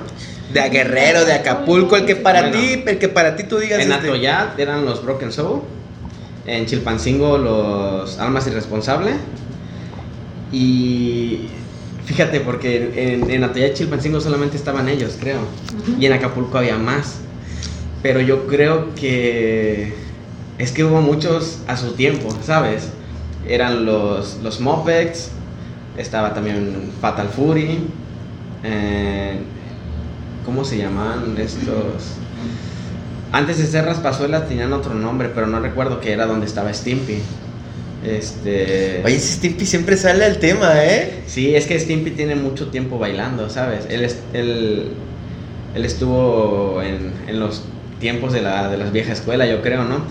de Guerrero, de Acapulco, el que para Bueno. ti, el que para ti tú digas. en este, Atoyat eran los Broken Soul, en Chilpancingo los Almas Irresponsables. Y fíjate, porque en, en Atoyat y Chilpancingo solamente estaban ellos, creo. Y en Acapulco había más. Pero yo creo que es que hubo muchos a su tiempo, ¿sabes? Eran los, los Muppets, estaba también Fatal Fury. eh, ¿Cómo se llamaban estos? Antes de ser Raspazuelas tenían otro nombre, pero no recuerdo que era donde estaba Stimpy. Este. Oye, ese Stimpy siempre sale al tema, ¿eh? Sí, es que Stimpy tiene mucho tiempo bailando, ¿sabes? Él, es- él, él estuvo en, en los tiempos de la, de las viejas escuela, yo creo, ¿no?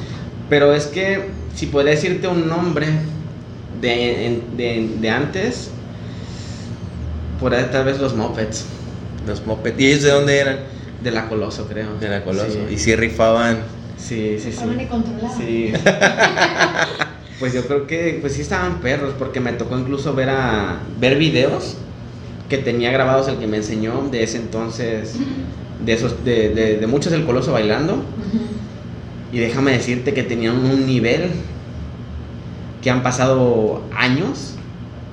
Pero es que, si podría decirte un nombre de, de, de antes, por ahí tal vez los Muppets, Los Muppets. ¿Y ellos de dónde eran? de la Coloso, creo. De la Coloso. Sí. Y sí rifaban. Sí, sí, sí. Estaban y controlaban. Sí. pues yo creo que pues sí estaban perros porque me tocó incluso ver a ver videos que tenía grabados el que me enseñó de ese entonces de esos de, de- de muchos del coloso bailando y déjame decirte que tenían un nivel que han pasado años,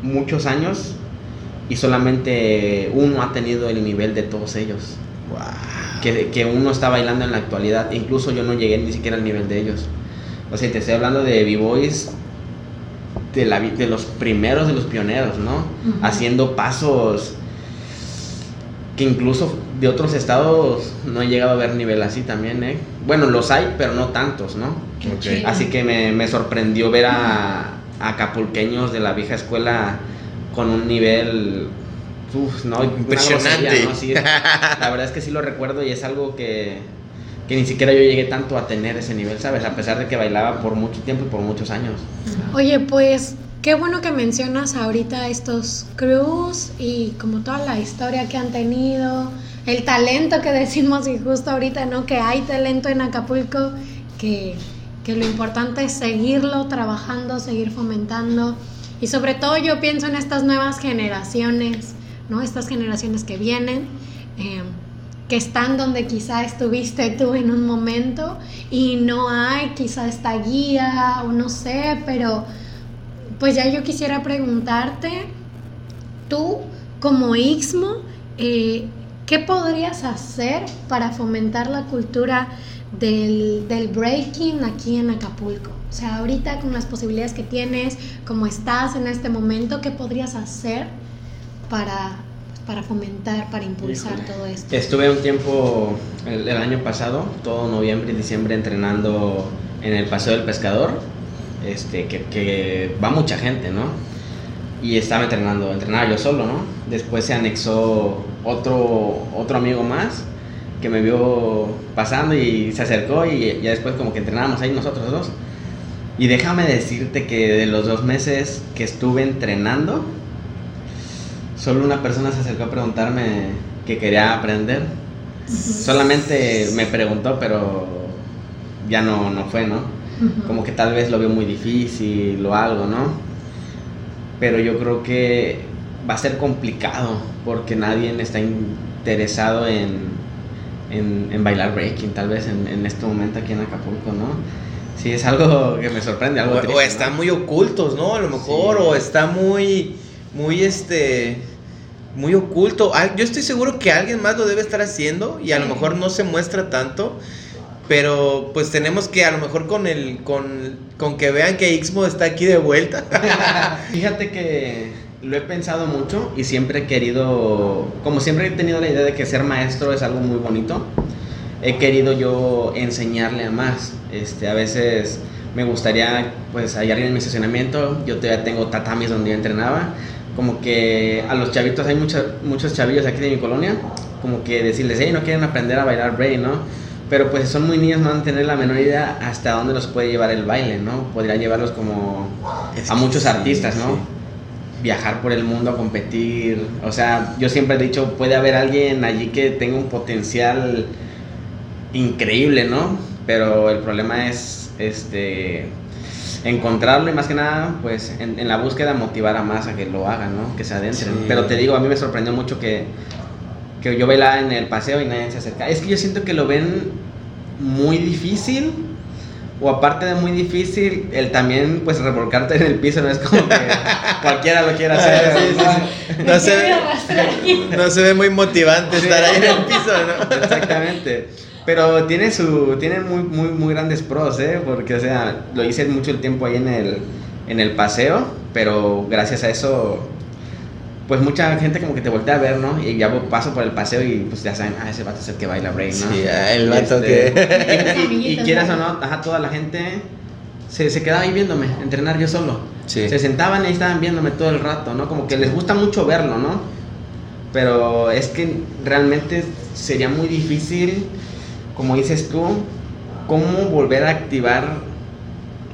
muchos años y solamente uno ha tenido el nivel de todos ellos. Wow. que, que uno está bailando en la actualidad. Incluso yo no llegué ni siquiera al nivel de ellos. O sea, te estoy hablando de B-Boys, de, la de los primeros, de los pioneros, ¿no? Haciendo pasos que incluso de otros estados no he llegado a ver nivel así también, ¿eh? Bueno, los hay, pero no tantos, ¿no? Así que me, me sorprendió ver a, a acapulqueños de la vieja escuela con un nivel uf, no, una Impresionante. grosería, ¿no? Sí, la verdad es que sí lo recuerdo y es algo que, que ni siquiera yo llegué tanto a tener ese nivel, ¿sabes? A pesar de que bailaba por mucho tiempo y por muchos años. Oye, pues qué bueno que mencionas ahorita estos crews y como toda la historia que han tenido, el talento que decimos y justo ahorita, ¿no? Que hay talento en Acapulco, que, que lo importante es seguirlo trabajando, seguir fomentando y sobre todo yo pienso en estas nuevas generaciones, ¿no? Estas generaciones que vienen. eh, que están donde quizá estuviste tú en un momento y no hay quizá esta guía o no sé, pero pues ya yo quisiera preguntarte, tú como Ixmo, eh, ¿qué podrías hacer para fomentar la cultura del, del breaking aquí en Acapulco? O sea, ahorita con las posibilidades que tienes, como estás en este momento, ¿qué podrías hacer para, para fomentar, para impulsar Híjole. todo esto? Estuve un tiempo el, el año pasado, todo noviembre y diciembre entrenando en el Paseo del Pescador, este, que, que va mucha gente, ¿no? Y estaba entrenando, entrenaba yo solo, ¿no? Después se anexó otro, otro amigo más que me vio pasando y se acercó y ya después como que entrenábamos ahí nosotros dos. Y déjame decirte que de los dos meses que estuve entrenando, solo una persona se acercó a preguntarme que quería aprender. Solamente me preguntó, pero ya no, no fue, ¿no? Como que tal vez lo veo muy difícil o algo, ¿no? Pero yo creo que va a ser complicado porque nadie está interesado en, en, en bailar breaking, tal vez en, en este momento aquí en Acapulco, ¿no? Sí, es algo que me sorprende, algo O, triste, o ¿no? están muy ocultos, ¿no? A lo mejor, Sí. o está muy, muy este, muy oculto. Al- Yo estoy seguro que alguien más lo debe estar haciendo y a lo mejor no se muestra tanto. Pero pues tenemos que a lo mejor con el, con, con que vean que Ixmo está aquí de vuelta. Fíjate que lo he pensado mucho y siempre he querido, como siempre he tenido la idea de que ser maestro es algo muy bonito, he querido yo enseñarle a más. Este, a veces me gustaría, pues, allá en mi estacionamiento, yo todavía tengo tatamis donde yo entrenaba, como que a los chavitos, hay muchos muchos chavillos aquí de mi colonia, como que decirles, hey, no quieren aprender a bailar break, ¿no? Pero pues son muy niños, no van a tener la menor idea hasta dónde los puede llevar el baile, ¿no? Podría llevarlos como a muchos artistas, ¿no? Viajar por el mundo a competir. O sea, yo siempre he dicho, puede haber alguien allí que tenga un potencial increíble, ¿no? Pero el problema es este encontrarlo y más que nada, pues en, la búsqueda motivar a más a que lo hagan, ¿no? Que se adentren. Pero te digo, a mí me sorprendió mucho que, que yo bailaba en el paseo y nadie se acerca. Es que yo siento que lo ven muy difícil. O aparte de muy difícil, el también pues revolcarte en el piso no es como que cualquiera lo quiera hacer. No, se ve, no se ve muy motivante estar ahí en el piso, ¿no? Exactamente. Pero tiene su tiene muy muy muy grandes pros, ¿eh? Porque o sea, lo hice mucho el tiempo ahí en el en el paseo, pero gracias a eso pues mucha gente como que te voltea a ver, ¿no? Y ya paso por el paseo y pues ya saben, ah, ese vato es el que baila break, ¿no? Sí, ah, el vato este, que... y, quieras o no, ajá, toda la gente se, se quedaba ahí viéndome, entrenar yo solo. Sí. Se sentaban y estaban viéndome todo el rato, ¿no? Como que les gusta mucho verlo, ¿no? Pero es que realmente sería muy difícil como dices tú, cómo volver a activar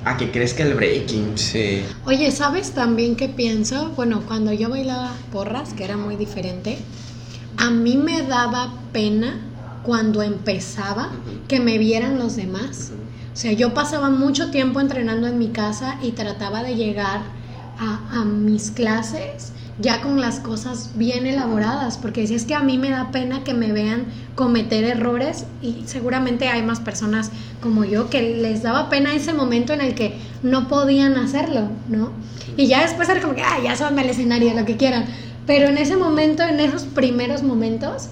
a que crezca el breaking. Sí. Oye, ¿sabes también qué pienso? Bueno, cuando yo bailaba porras, que era muy diferente, a mí me daba pena cuando empezaba que me vieran los demás. O sea, yo pasaba mucho tiempo entrenando en mi casa y trataba de llegar a, a mis clases ya con las cosas bien elaboradas, porque si es que a mí me da pena que me vean cometer errores y seguramente hay más personas como yo que les daba pena ese momento en el que no podían hacerlo, ¿no? Y ya después era como que, ah, ya son el escenario, lo que quieran. Pero en ese momento, en esos primeros momentos,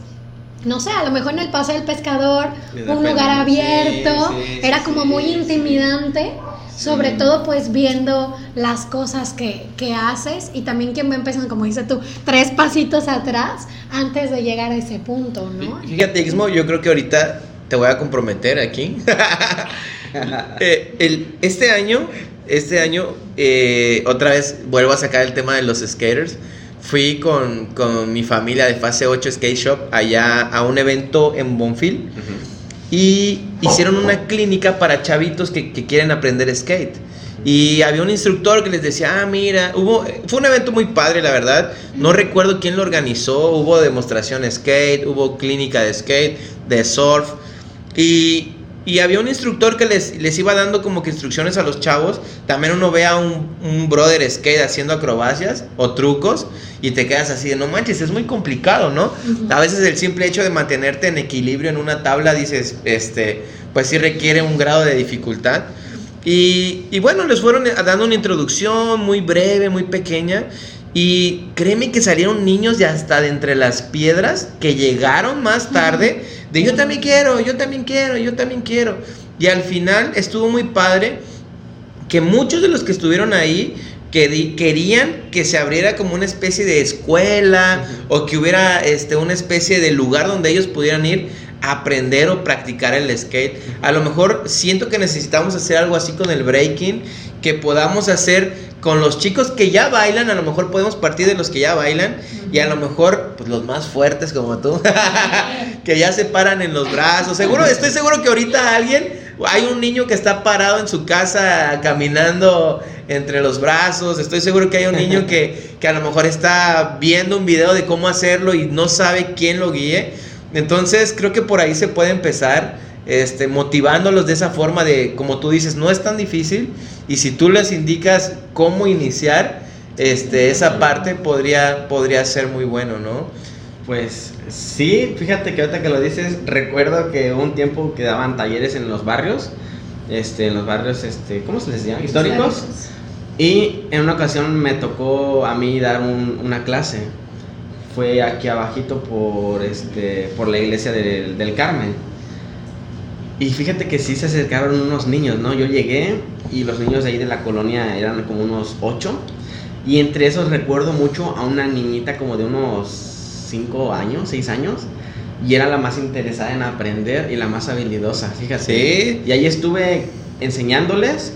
no sé, a lo mejor en el paso del pescador, un lugar abierto, era como muy intimidante sobre todo pues viendo las cosas que, haces y también quien va empezando, como dices tú, tres pasitos atrás antes de llegar a ese punto, ¿no? Fíjate, Ismo, yo creo que ahorita te voy a comprometer aquí. Eh, este año, este año, eh, otra vez vuelvo a sacar el tema de los skaters. Fui con, mi familia de fase 8 Skate Shop allá a un evento en Bonfil y hicieron una clínica para chavitos que, quieren aprender skate. Y había un instructor que les decía, ah, mira, hubo, fue un evento muy padre, la verdad. No recuerdo quién lo organizó, hubo demostración skate, hubo clínica de skate, de surf. Y y había un instructor que les, les, iba dando como que instrucciones a los chavos. También uno ve a un, un, brother skate haciendo acrobacias o trucos y te quedas así de no manches, es muy complicado, ¿no? A veces el simple hecho de mantenerte en equilibrio en una tabla, dices, este, pues sí requiere un grado de dificultad. Y, y bueno, les fueron dando una introducción muy breve, muy pequeña. Y créeme que salieron niños de hasta de entre las piedras que llegaron más tarde de yo también quiero, yo también quiero, yo también quiero. Y al final estuvo muy padre que muchos de los que estuvieron ahí que querían que se abriera como una especie de escuela o que hubiera este, una especie de lugar donde ellos pudieran ir a aprender o practicar el skate. A lo mejor siento que necesitamos hacer algo así con el breaking, que podamos hacer con los chicos que ya bailan, a lo mejor podemos partir de los que ya bailan y a lo mejor pues los más fuertes como tú, que ya se paran en los brazos. Seguro, estoy seguro que ahorita alguien, hay un niño que está parado en su casa caminando entre los brazos, estoy seguro que hay un niño que, que a lo mejor está viendo un video de cómo hacerlo y no sabe quién lo guíe. Entonces creo que por ahí se puede empezar este, motivándolos de esa forma de, como tú dices, no es tan difícil y si tú les indicas cómo iniciar, este, esa parte podría, podría ser muy bueno, ¿no? Pues sí, fíjate que ahorita que lo dices, recuerdo que un tiempo que daban talleres en los barrios, este, en los barrios, este, ¿cómo se les llama? Históricos. Y en una ocasión me tocó a mí dar una clase. Fue aquí abajito por, este, por la iglesia del, del Carmen. Y fíjate que sí se acercaron unos niños, ¿no? Yo llegué y los niños de ahí de la colonia eran como unos ocho. Y entre esos recuerdo mucho a una niñita como de unos cinco años, seis años. Y era la más interesada en aprender y la más habilidosa, fíjate. Sí. Y ahí estuve enseñándoles.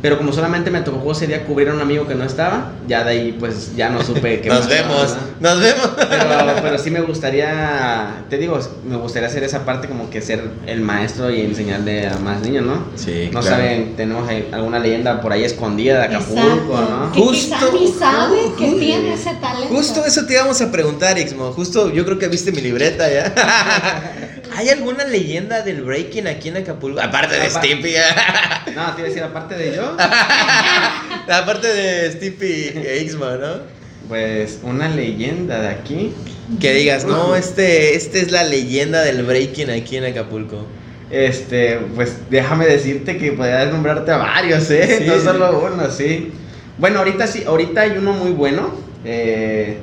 Pero como solamente me tocó ese día cubrir a un amigo que no estaba, ya de ahí pues ya no supe qué Nos más, vemos, ¿verdad? nos vemos. Pero, pero sí me gustaría, te digo, me gustaría hacer esa parte como que ser el maestro y enseñarle a más niños, ¿no? Sí, No claro. saben, tenemos alguna leyenda por ahí escondida de Acapulco, ¿no? Que Justo- quizá ni sabe que tiene ese talento. Justo eso te íbamos a preguntar, Ixmo. Justo yo creo que viste mi libreta ya. ¿Hay alguna leyenda del breaking aquí en Acapulco? Aparte de Apa- Stimpy. No, te iba a decir, aparte de yo, Aparte de Stimpy e ¿no? pues una leyenda de aquí. Que digas, no, este, este es la leyenda del breaking aquí en Acapulco. Este, pues déjame decirte que podrías nombrarte a varios, ¿eh? Sí, no solo uno, sí. Bueno, ahorita sí, ahorita hay uno muy bueno. eh,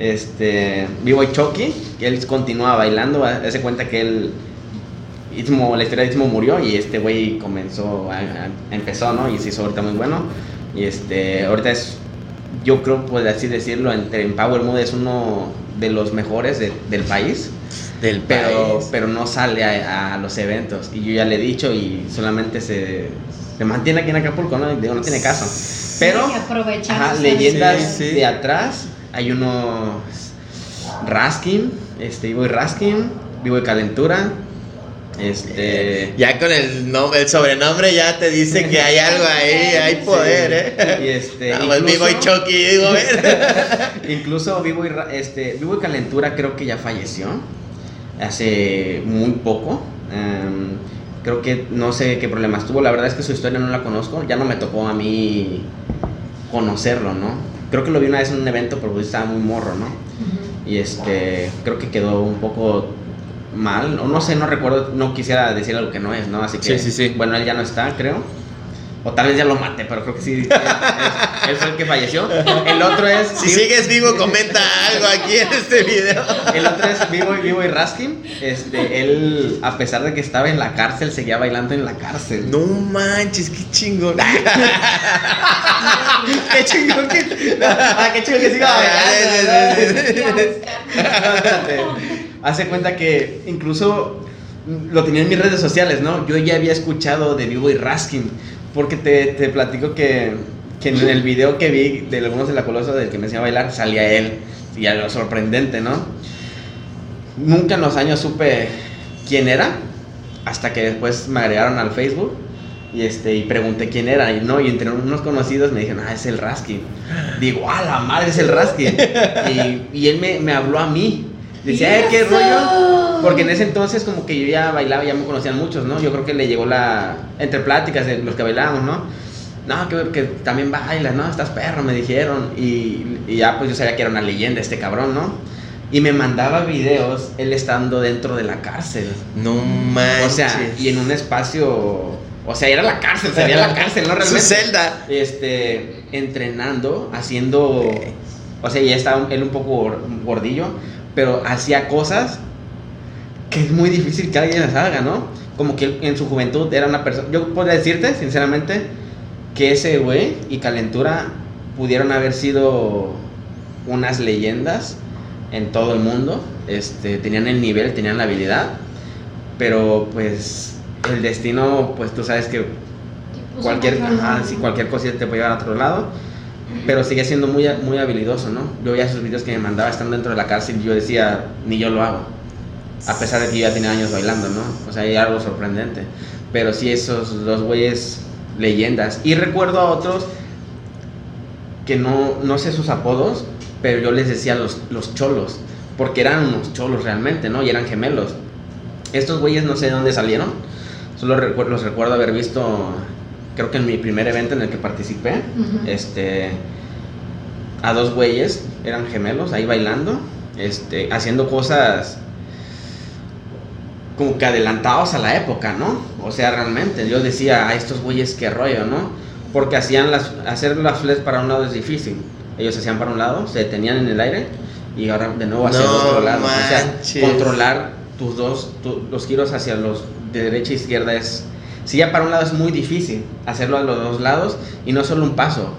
este, Vivo y Chucky, que él continúa bailando, hace cuenta que él, Istmo, la historia de Istmo murió y este güey comenzó, a- a- empezó, ¿no? Y se hizo ahorita muy bueno. Y este, ahorita es, yo creo, por así decirlo, entre en Power Mode es uno de los mejores de- del país Del pero, país. pero no sale a, a los eventos. Y yo ya le he dicho y solamente se, se mantiene aquí en Acapulco, ¿no? Digo, no tiene caso. Pero, Sí, ajá, leyendas Sí, sí. de atrás, hay unos Raskin, este, Vivo y Raskin, Vivo y Calentura, este... Ya con el, nombre, el sobrenombre ya te dice que hay algo ahí, hay poder, ¿eh? Y este, No, incluso- Vivo y Chucky, digo. Incluso Vivo y, este, Vivo y Calentura creo que ya falleció hace muy poco. Em, creo que no sé qué problemas tuvo. La verdad es que su historia no la conozco. Ya no me tocó a mí conocerlo, ¿no? Creo que lo vi una vez en un evento, pero pues estaba muy morro, ¿no? Y este, creo que quedó un poco mal. O no sé, no recuerdo, no quisiera decir algo que no es, ¿no? Así que, Sí, sí, sí. bueno, él ya no está, creo. O tal vez ya lo maté, pero creo que sí. él fue el que falleció. El otro es. Si sigues vivo, comenta algo aquí en este video. El otro es Vivo y Vivo y Raskin. Este, él, a pesar de que estaba en la cárcel, seguía bailando en la cárcel. No manches, qué chingón. qué chingón que. Ah, qué chido que siga bailando. Ya, Espérate. Hace cuenta que incluso lo tenía en mis redes sociales, ¿no? Yo ya había escuchado de Vivo y Raskin. Porque te, te platico que, que en el video que vi de algunos de la colosa del que me enseñó a bailar, salía él. Y a lo sorprendente, ¿no? Nunca en los años supe quién era. Hasta que después me agregaron al Facebook. Y, este, y pregunté quién era. Y no, y entre unos conocidos me dijeron, ah, es el Raskin. Digo, ah, la madre es el Raskin. y, y él me, me habló a mí. Decía, eh, qué rollo. Porque en ese entonces como que yo ya bailaba, ya me conocían muchos, ¿no? Yo creo que le llegó la... Entre pláticas de los que bailábamos, ¿no? No, que, que también bailas, ¿no? Estás perro, me dijeron. Y, y ya pues yo sabía que era una leyenda este cabrón, ¿no? Y me mandaba videos él estando dentro de la cárcel. No manches. O sea, y en un espacio... O sea, era la cárcel, sería la cárcel, ¿no? Su Realmente celda. este, entrenando, haciendo, o sea, ya estaba él un poco gor- gordillo, pero hacía cosas que es muy difícil que alguien las haga, ¿no? Como que en su juventud era una persona, yo podría decirte, sinceramente, que ese güey y Calentura pudieron haber sido unas leyendas en todo el mundo, este, tenían el nivel, tenían la habilidad, pero pues el destino, pues tú sabes que cualquier, ajá, sí, cualquier cosita te puede llevar a otro lado. Pero sigue siendo muy, muy habilidoso, ¿no? Yo veía esos videos que me mandaba estando dentro de la cárcel y yo decía, ni yo lo hago. A pesar de que yo ya tenía años bailando, ¿no? O sea, hay algo sorprendente. Pero sí, esos dos güeyes, leyendas. Y recuerdo a otros que no, no sé sus apodos, pero yo les decía los, los cholos. Porque eran unos cholos realmente, ¿no? Y eran gemelos. Estos güeyes no sé de dónde salieron. Solo recu- los recuerdo haber visto, creo que en mi primer evento en el que participé, este, a dos güeyes, eran gemelos, ahí bailando, este, haciendo cosas como que adelantados a la época, ¿no? O sea, realmente, yo decía, a estos güeyes qué rollo, ¿no? Porque hacían las, hacer las flex para un lado es difícil. Ellos hacían para un lado, se detenían en el aire y ahora de nuevo hacia el No otro lado. O sea, controlar tus dos, tu- los giros hacia los de derecha e izquierda es, si ya para un lado es muy difícil hacerlo a los dos lados y no solo un paso,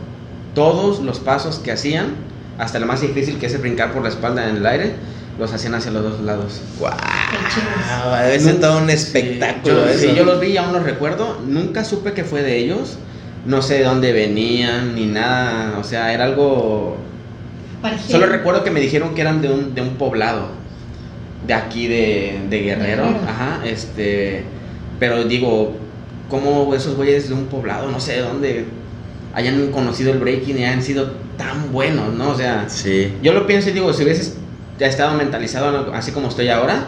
todos los pasos que hacían, hasta el más difícil que es brincar por la espalda en el aire, los hacían hacia los dos lados. Guau, chidos. debe ser todo un Sí, espectáculo yo, eso. sí, yo los vi y aún los recuerdo. Nunca supe que fue de ellos. no sé de dónde venían ni nada, o sea, era algo... Parecía- Solo recuerdo que me dijeron que eran de un, de un poblado, de aquí de, de Guerrero, Guerrero. ajá, este, pero digo, ¿cómo esos güeyes de un poblado, no sé de dónde, hayan conocido el breaking y hayan sido tan buenos, ¿no? O sea, Sí. yo lo pienso y digo, si hubieses ya estado mentalizado así como estoy ahora,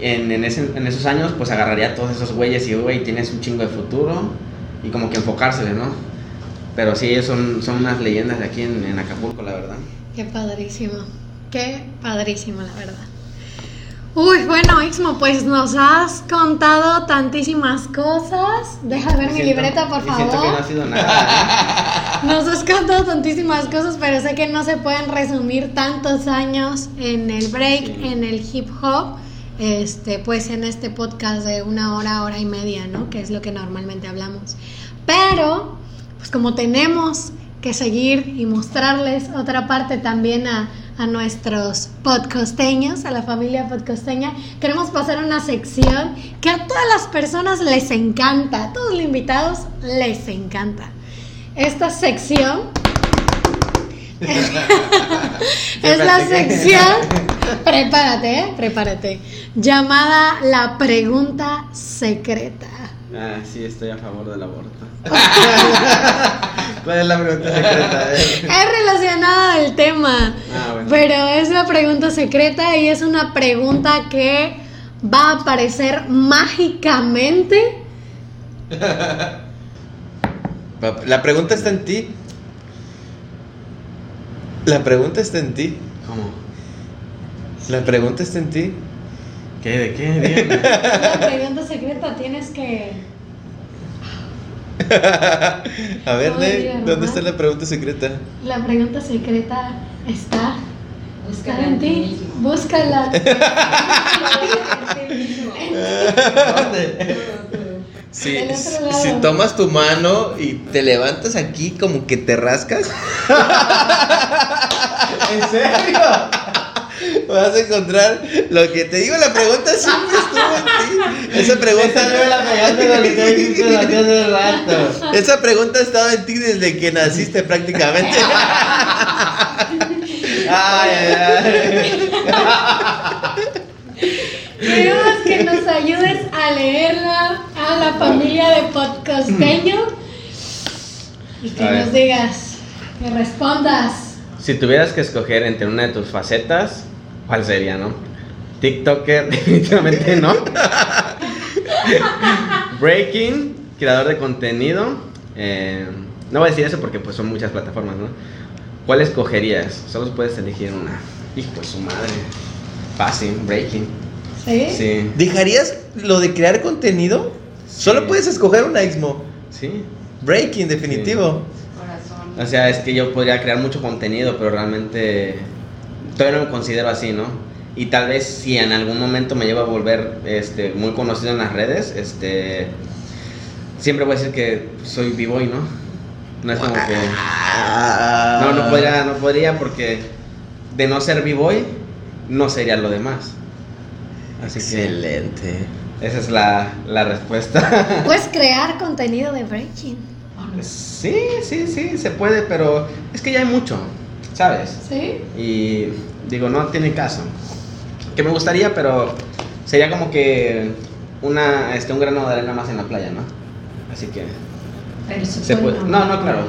en, en, ese- en esos años, pues agarraría a todos esos güeyes y, güey, tienes un chingo de futuro y como que enfocársele, ¿no? Pero sí, ellos son, son unas leyendas de aquí en, en Acapulco, la verdad. Qué padrísimo. Qué padrísimo, la verdad. Uy, bueno, Ixmo, pues nos has contado tantísimas cosas. Deja ver mi siento- libreta, por y Siento que no favor. ha sido nada. Nos has contado tantísimas cosas, pero sé que no se pueden resumir tantos años en el break, Sí. en el hip hop, este, pues en este podcast de una hora, hora y media, ¿no? Que es lo que normalmente hablamos. Pero, pues como tenemos que seguir y mostrarles otra parte también a, a nuestros podcosteños, a la familia podcosteña, queremos pasar a una sección que a todas las personas les encanta, a todos los invitados les encanta. Esta sección es la sección, prepárate, ¿eh? prepárate, llamada la pregunta secreta. Ah, sí, estoy a favor del aborto. ¿Cuál es la pregunta secreta? Es relacionada al tema, Ah, bueno. pero es la pregunta secreta y es una pregunta que va a aparecer mágicamente. La pregunta está en ti. La pregunta está en ti. ¿Cómo? La pregunta está en ti. ¿Qué? ¿De qué? Dígame. La pregunta secreta tienes que... A ver, Ney, Dios, ¿dónde está la pregunta secreta? La pregunta secreta está... Está Búscala en ti. mismo. Búscala. Otro lado. si tomas tu mano y te levantas aquí como que te rascas. ¿En serio? Vas a encontrar lo que te digo, la pregunta siempre estuvo en ti. Esa pregunta Esa pregunta ha estado en ti desde que naciste prácticamente. Ay, ay, Queremos que nos ayudes a leerla a la familia de podcasteño y que nos digas, que respondas. Si tuvieras que escoger entre una de tus facetas, ¿cuál sería, no? TikToker, definitivamente no. Breaking, creador de contenido. eh, no voy a decir eso porque pues son muchas plataformas, ¿no? ¿Cuál escogerías? Solo puedes elegir una. Hijo de su madre. Fácil, Breaking. ¿Sí? Sí, ¿Dejarías lo de crear contenido? Solo puedes escoger una Xmo. sí. Breaking, definitivo. Corazón. O sea, es que yo podría crear mucho contenido, pero realmente todavía no me considero así, ¿no? Y tal vez si en algún momento me llevo a volver este, muy conocido en las redes, este, siempre voy a decir que soy b-boy, ¿no? No es como que... No, no podría, no podría porque de no ser b-boy, no sería lo demás. Así Excelente. que esa es la, la respuesta. Puedes crear contenido de breaking. sí, sí, sí, se puede, pero es que ya hay mucho, ¿sabes? ¿Sí? Y digo, no tiene caso. Que me gustaría, pero sería como que una, este, un grano de arena más en la playa, ¿no? Así que Pero se, puede. No, no, claro.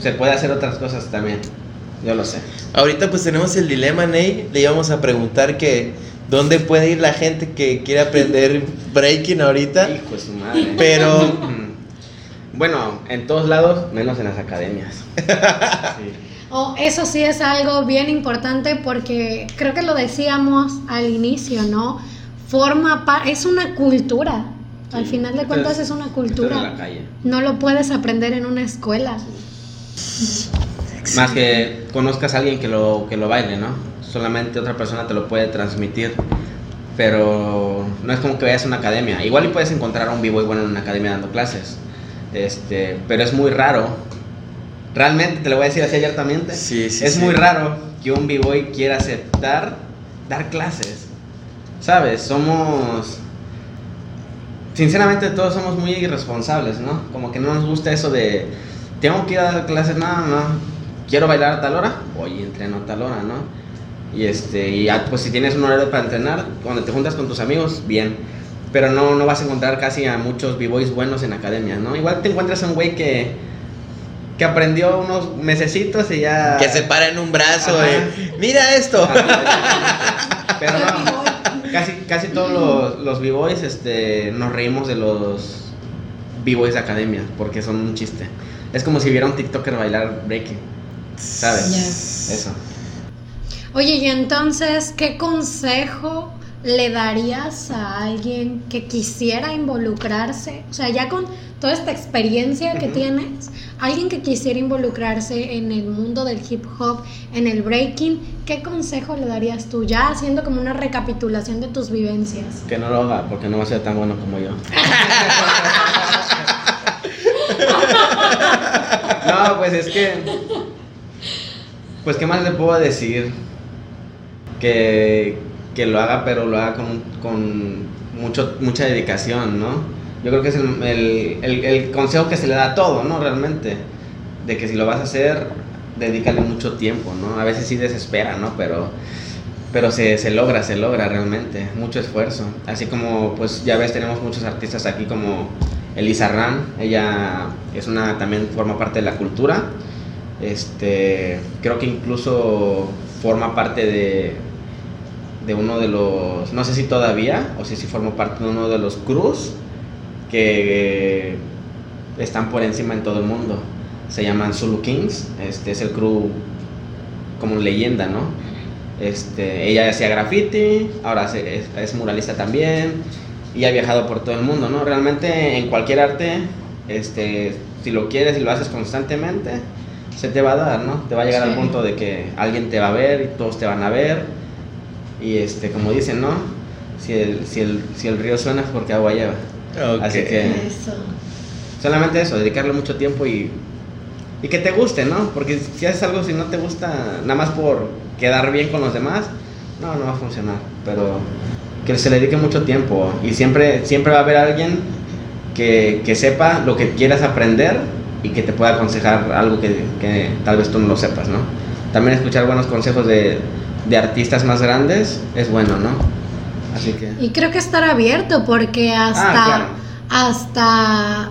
Se puede hacer otras cosas también. Yo lo sé. Ahorita pues tenemos el dilema, Ney. Le íbamos a preguntar que dónde puede ir la gente que quiere aprender breaking ahorita. Hijo de su madre. Pero. Bueno, en todos lados, menos en las academias. Sí. Oh, eso sí es algo bien importante porque creo que lo decíamos al inicio, ¿no? Forma es una cultura. Al final de cuentas es una cultura. la calle. No lo puedes aprender en una escuela. Más que conozcas a alguien que lo, que lo baile, ¿no? Solamente otra persona te lo puede transmitir. Pero no es como que vayas a una academia. Igual y puedes encontrar a un b-boy bueno en una academia dando clases. Este, pero es muy raro. Realmente, te lo voy a decir así abiertamente. Sí, sí, es sí. muy raro que un b-boy quiera aceptar dar clases. ¿Sabes? Somos... sinceramente todos somos muy irresponsables, ¿no? Como que no nos gusta eso de, tengo que ir a dar clases, no, no, quiero bailar a tal hora, oye, entreno a tal hora, ¿no? Y este, y pues si tienes un horario para entrenar, cuando te juntas con tus amigos, bien. Pero no, no vas a encontrar casi a muchos b-boys buenos en academia, ¿no? Igual te encuentras a un güey que, que aprendió unos mesecitos y ya... Que se para en un brazo, eh. Mira esto. Pero no, casi, casi todos los, los b-boys este, nos reímos de los b-boys de academia, porque son un chiste. Es como si viera un TikToker bailar breaking, ¿sabes? Eso. Oye, y entonces, ¿qué consejo le darías a alguien que quisiera involucrarse? O sea, ya con toda esta experiencia que tienes, alguien que quisiera involucrarse en el mundo del hip hop, en el breaking, ¿qué consejo le darías tú? Ya haciendo como una recapitulación de tus vivencias. Que no lo haga, porque no va a ser tan bueno como yo. no, pues es que. Pues, ¿qué más le puedo decir? Que, que lo haga, pero lo haga con, con mucho, mucha dedicación, ¿no? Yo creo que es el, el- el- consejo que se le da a todo, ¿no? Realmente. De que si lo vas a hacer, dedícale mucho tiempo, ¿no? A veces sí desespera, ¿no? Pero pero se, se logra, se logra realmente, mucho esfuerzo. Así como, pues ya ves, tenemos muchos artistas aquí como Elisa Ram, ella es una, también forma parte de la cultura. Este, creo que incluso forma parte de, de uno de los, no sé si todavía, o si sí forma parte de uno de los cruz que están por encima en todo el mundo. Se llaman Zulu Kings, este es el crew como leyenda, ¿no? Este, ella hacía graffiti, ahora es, es muralista también y ha viajado por todo el mundo, ¿no? Realmente en cualquier arte, este, si lo quieres y lo haces constantemente, se te va a dar, ¿no? Te va a llegar Sí. al punto de que alguien te va a ver y todos te van a ver y este, como dicen, ¿no? Si el, si el, si el río suena es porque agua lleva. Ok. Así que Eso. solamente eso, dedicarle mucho tiempo y, y que te guste, ¿no? Porque si haces algo si no te gusta, nada más por quedar bien con los demás, no, no va a funcionar. Pero que se le dedique mucho tiempo y siempre, siempre va a haber alguien que, que sepa lo que quieras aprender y que te pueda aconsejar algo que, que tal vez tú no lo sepas, ¿no? También escuchar buenos consejos de, de artistas más grandes es bueno, ¿no? Así que... Y creo que estar abierto porque hasta, Ah, claro. hasta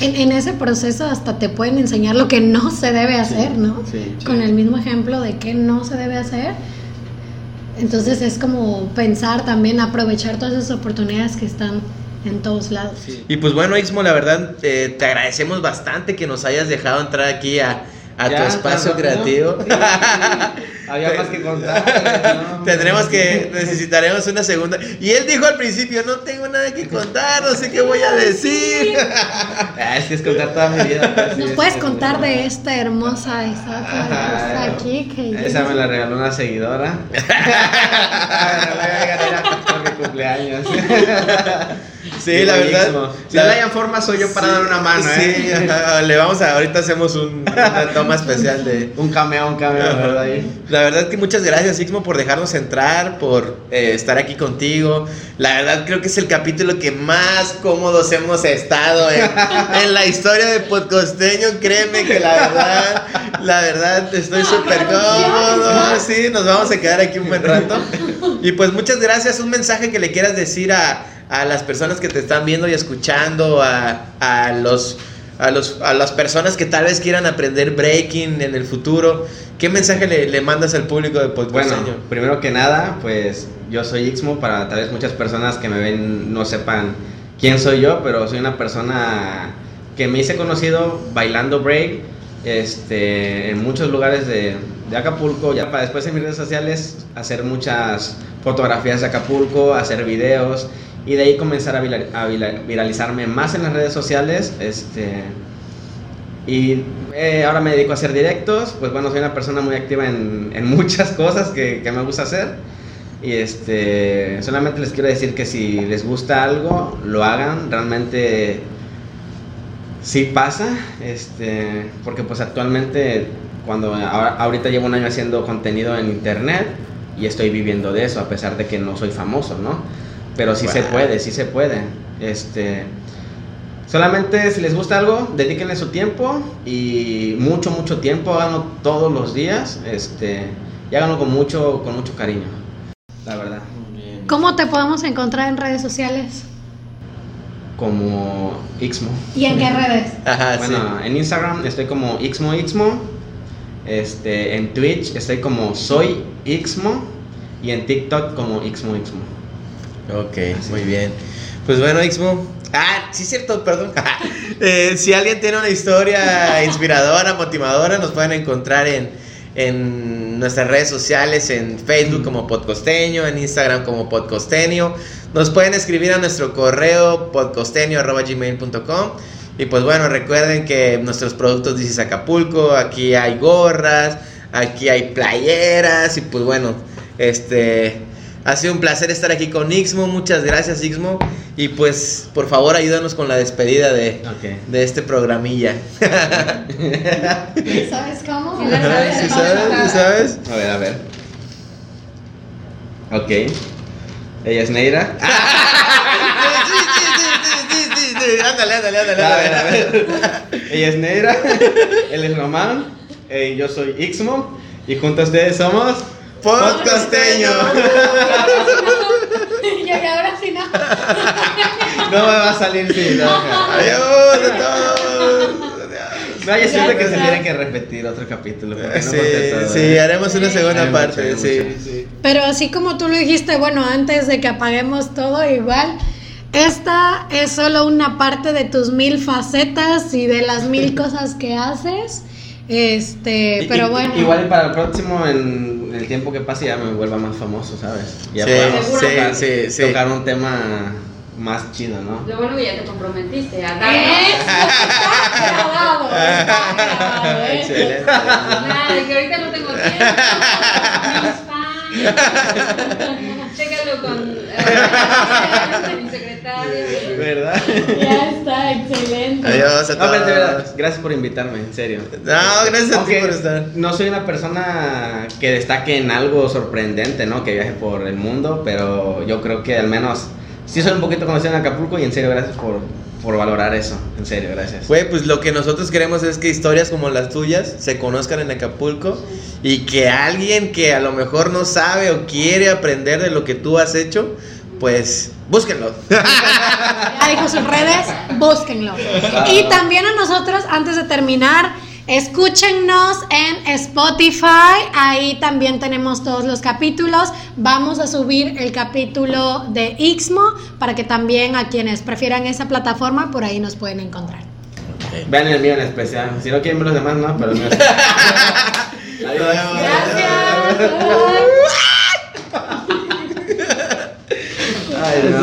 en, en ese proceso hasta te pueden enseñar lo que no se debe hacer, ¿no? sí, sí. Con el mismo ejemplo de qué no se debe hacer. Entonces es como pensar también, aprovechar todas esas oportunidades que están en todos lados. Y pues bueno, Ixmo, la verdad, eh, te agradecemos bastante que nos hayas dejado entrar aquí a, a tu espacio creativo. Había más que contar. ¿no? Tendremos que, necesitaremos una segunda. Y él dijo al principio, no tengo nada que contar, no sé qué voy a decir. Ah, es que es contar toda mi vida. pues, sí, ¿Nos es- puedes es- contar de esta hermosa estatua que está aquí? Que Esa me la regaló una seguidora. Me la voy a mi cumpleaños. Sí, la verdad. Si no le hayan forma, soy yo para dar una mano, Sí, ¿eh? ajá, le vamos a, ahorita hacemos un- una toma especial de... Un cameo, un cameo, ¿verdad? La verdad que muchas gracias, Ixmo, por dejarnos entrar, por eh, estar aquí contigo. La verdad creo que es el capítulo que más cómodos hemos estado en, en la historia de Podcosteño. Créeme que la verdad, la verdad estoy súper cómodo. Sí, nos vamos a quedar aquí un buen rato. Y pues muchas gracias. Un mensaje que le quieras decir a, a las personas que te están viendo y escuchando, a, a los... A, los, a las personas que tal vez quieran aprender breaking en el futuro, ¿qué mensaje le, le mandas al público de Bueno, Podcosteño? primero que nada, pues yo soy Ixmo, para tal vez muchas personas que me ven no sepan quién soy yo, pero soy una persona que me hice conocido bailando break este, en muchos lugares de, de Acapulco, ya para después en mis redes sociales hacer muchas fotografías de Acapulco, hacer videos y de ahí comenzar a, vira- a vira- viralizarme más en las redes sociales, este, y eh, ahora me dedico a hacer directos, pues bueno, soy una persona muy activa en, muchas cosas que, que me gusta hacer. Y este, solamente les quiero decir que si les gusta algo, lo hagan. Realmente sí pasa, este, porque pues actualmente, cuando ahora- ahorita llevo un año haciendo contenido en internet y estoy viviendo de eso, a pesar de que no soy famoso, ¿no? Pero sí se puede, sí se puede. Este, solamente si les gusta algo, dedíquenle su tiempo y mucho, mucho tiempo, háganlo todos los días, este, y háganlo con mucho, con mucho cariño, la verdad. ¿Cómo te podemos encontrar en redes sociales? Como Ixmo. ¿Y en qué redes? Ajá, Bueno, en Instagram estoy como Ixmo Ixmo. Este, en Twitch estoy como Soy Ixmo. Y en TikTok como Ixmo Ixmo. Ok, muy bien. Pues bueno, Ixmo. Ah, sí, cierto, perdón. Eh, si alguien tiene una historia inspiradora, motivadora, nos pueden encontrar en, en nuestras redes sociales, en Facebook como Podcosteño, en Instagram como Podcosteño. Nos pueden escribir a nuestro correo podcosteño.gmail.com Y pues bueno, recuerden que nuestros productos dices Acapulco, aquí hay gorras, aquí hay playeras y pues bueno, este ha sido un placer estar aquí con Ixmo, muchas gracias Ixmo y pues por favor ayúdanos con la despedida de, de este programilla. ¿Sabes cómo? Sí, la sabes. ¿Sí sabes? ¿Sí sabes? A ver, a ver. Ok. Ella es Neira. Sí, sí, sí, sí, sí, sí, ándale, ándale, ándale, A ver, a ándale. ver. Ella es Neira. Él es Román. eh, yo soy Ixmo. Y junto a ustedes somos. Podcosteño. y ahora sí no. No me va a salir sin. No, Adiós a todos. Adiós. No, yo siento que se tiene que repetir otro capítulo. no Sí, sí, ¿eh? haremos una segunda Hay parte. sí, mucho. sí. Pero así como tú lo dijiste, bueno, antes de que apaguemos todo, igual, esta es solo una parte de tus mil facetas y de las mil cosas que haces. Este, pero y- bueno. Igual y para el próximo, en el tiempo que pase, ya me vuelva más famoso, ¿sabes? Ya Sí, podamos sí, tocar, sí, sí. tocar un tema más chido, ¿no? Lo bueno que ya te comprometiste a Eso darnos. está grabado, está grabado, ¿eh? Excelente. Nada, que ahorita no tengo tiempo. Chécalo con mi secretaria. ¿Verdad? Ya está, excelente. Adiós a No, pero de verdad, todos. gracias por invitarme, en serio. No, gracias a ti Aunque por estar. No soy una persona que destaque en algo sorprendente, ¿no? Que viaje por el mundo, pero yo creo que al menos sí soy un poquito conocido en Acapulco y en serio, gracias por, por valorar eso. En serio, gracias. Güey, pues lo que nosotros queremos es que historias como las tuyas se conozcan en Acapulco y que alguien que a lo mejor no sabe o quiere aprender de lo que tú has hecho, pues búsquenlo. Ya dijo sus redes, búsquenlo. Y también a nosotros, antes de terminar, escúchennos en Spotify. Ahí también tenemos todos los capítulos. Vamos a subir el capítulo de Ixmo para que también a quienes prefieran esa plataforma, por ahí nos pueden encontrar. Vean el mío en especial. Si no quieren ver los demás, no, pero el mío es- Adiós. Gracias. Ay, no.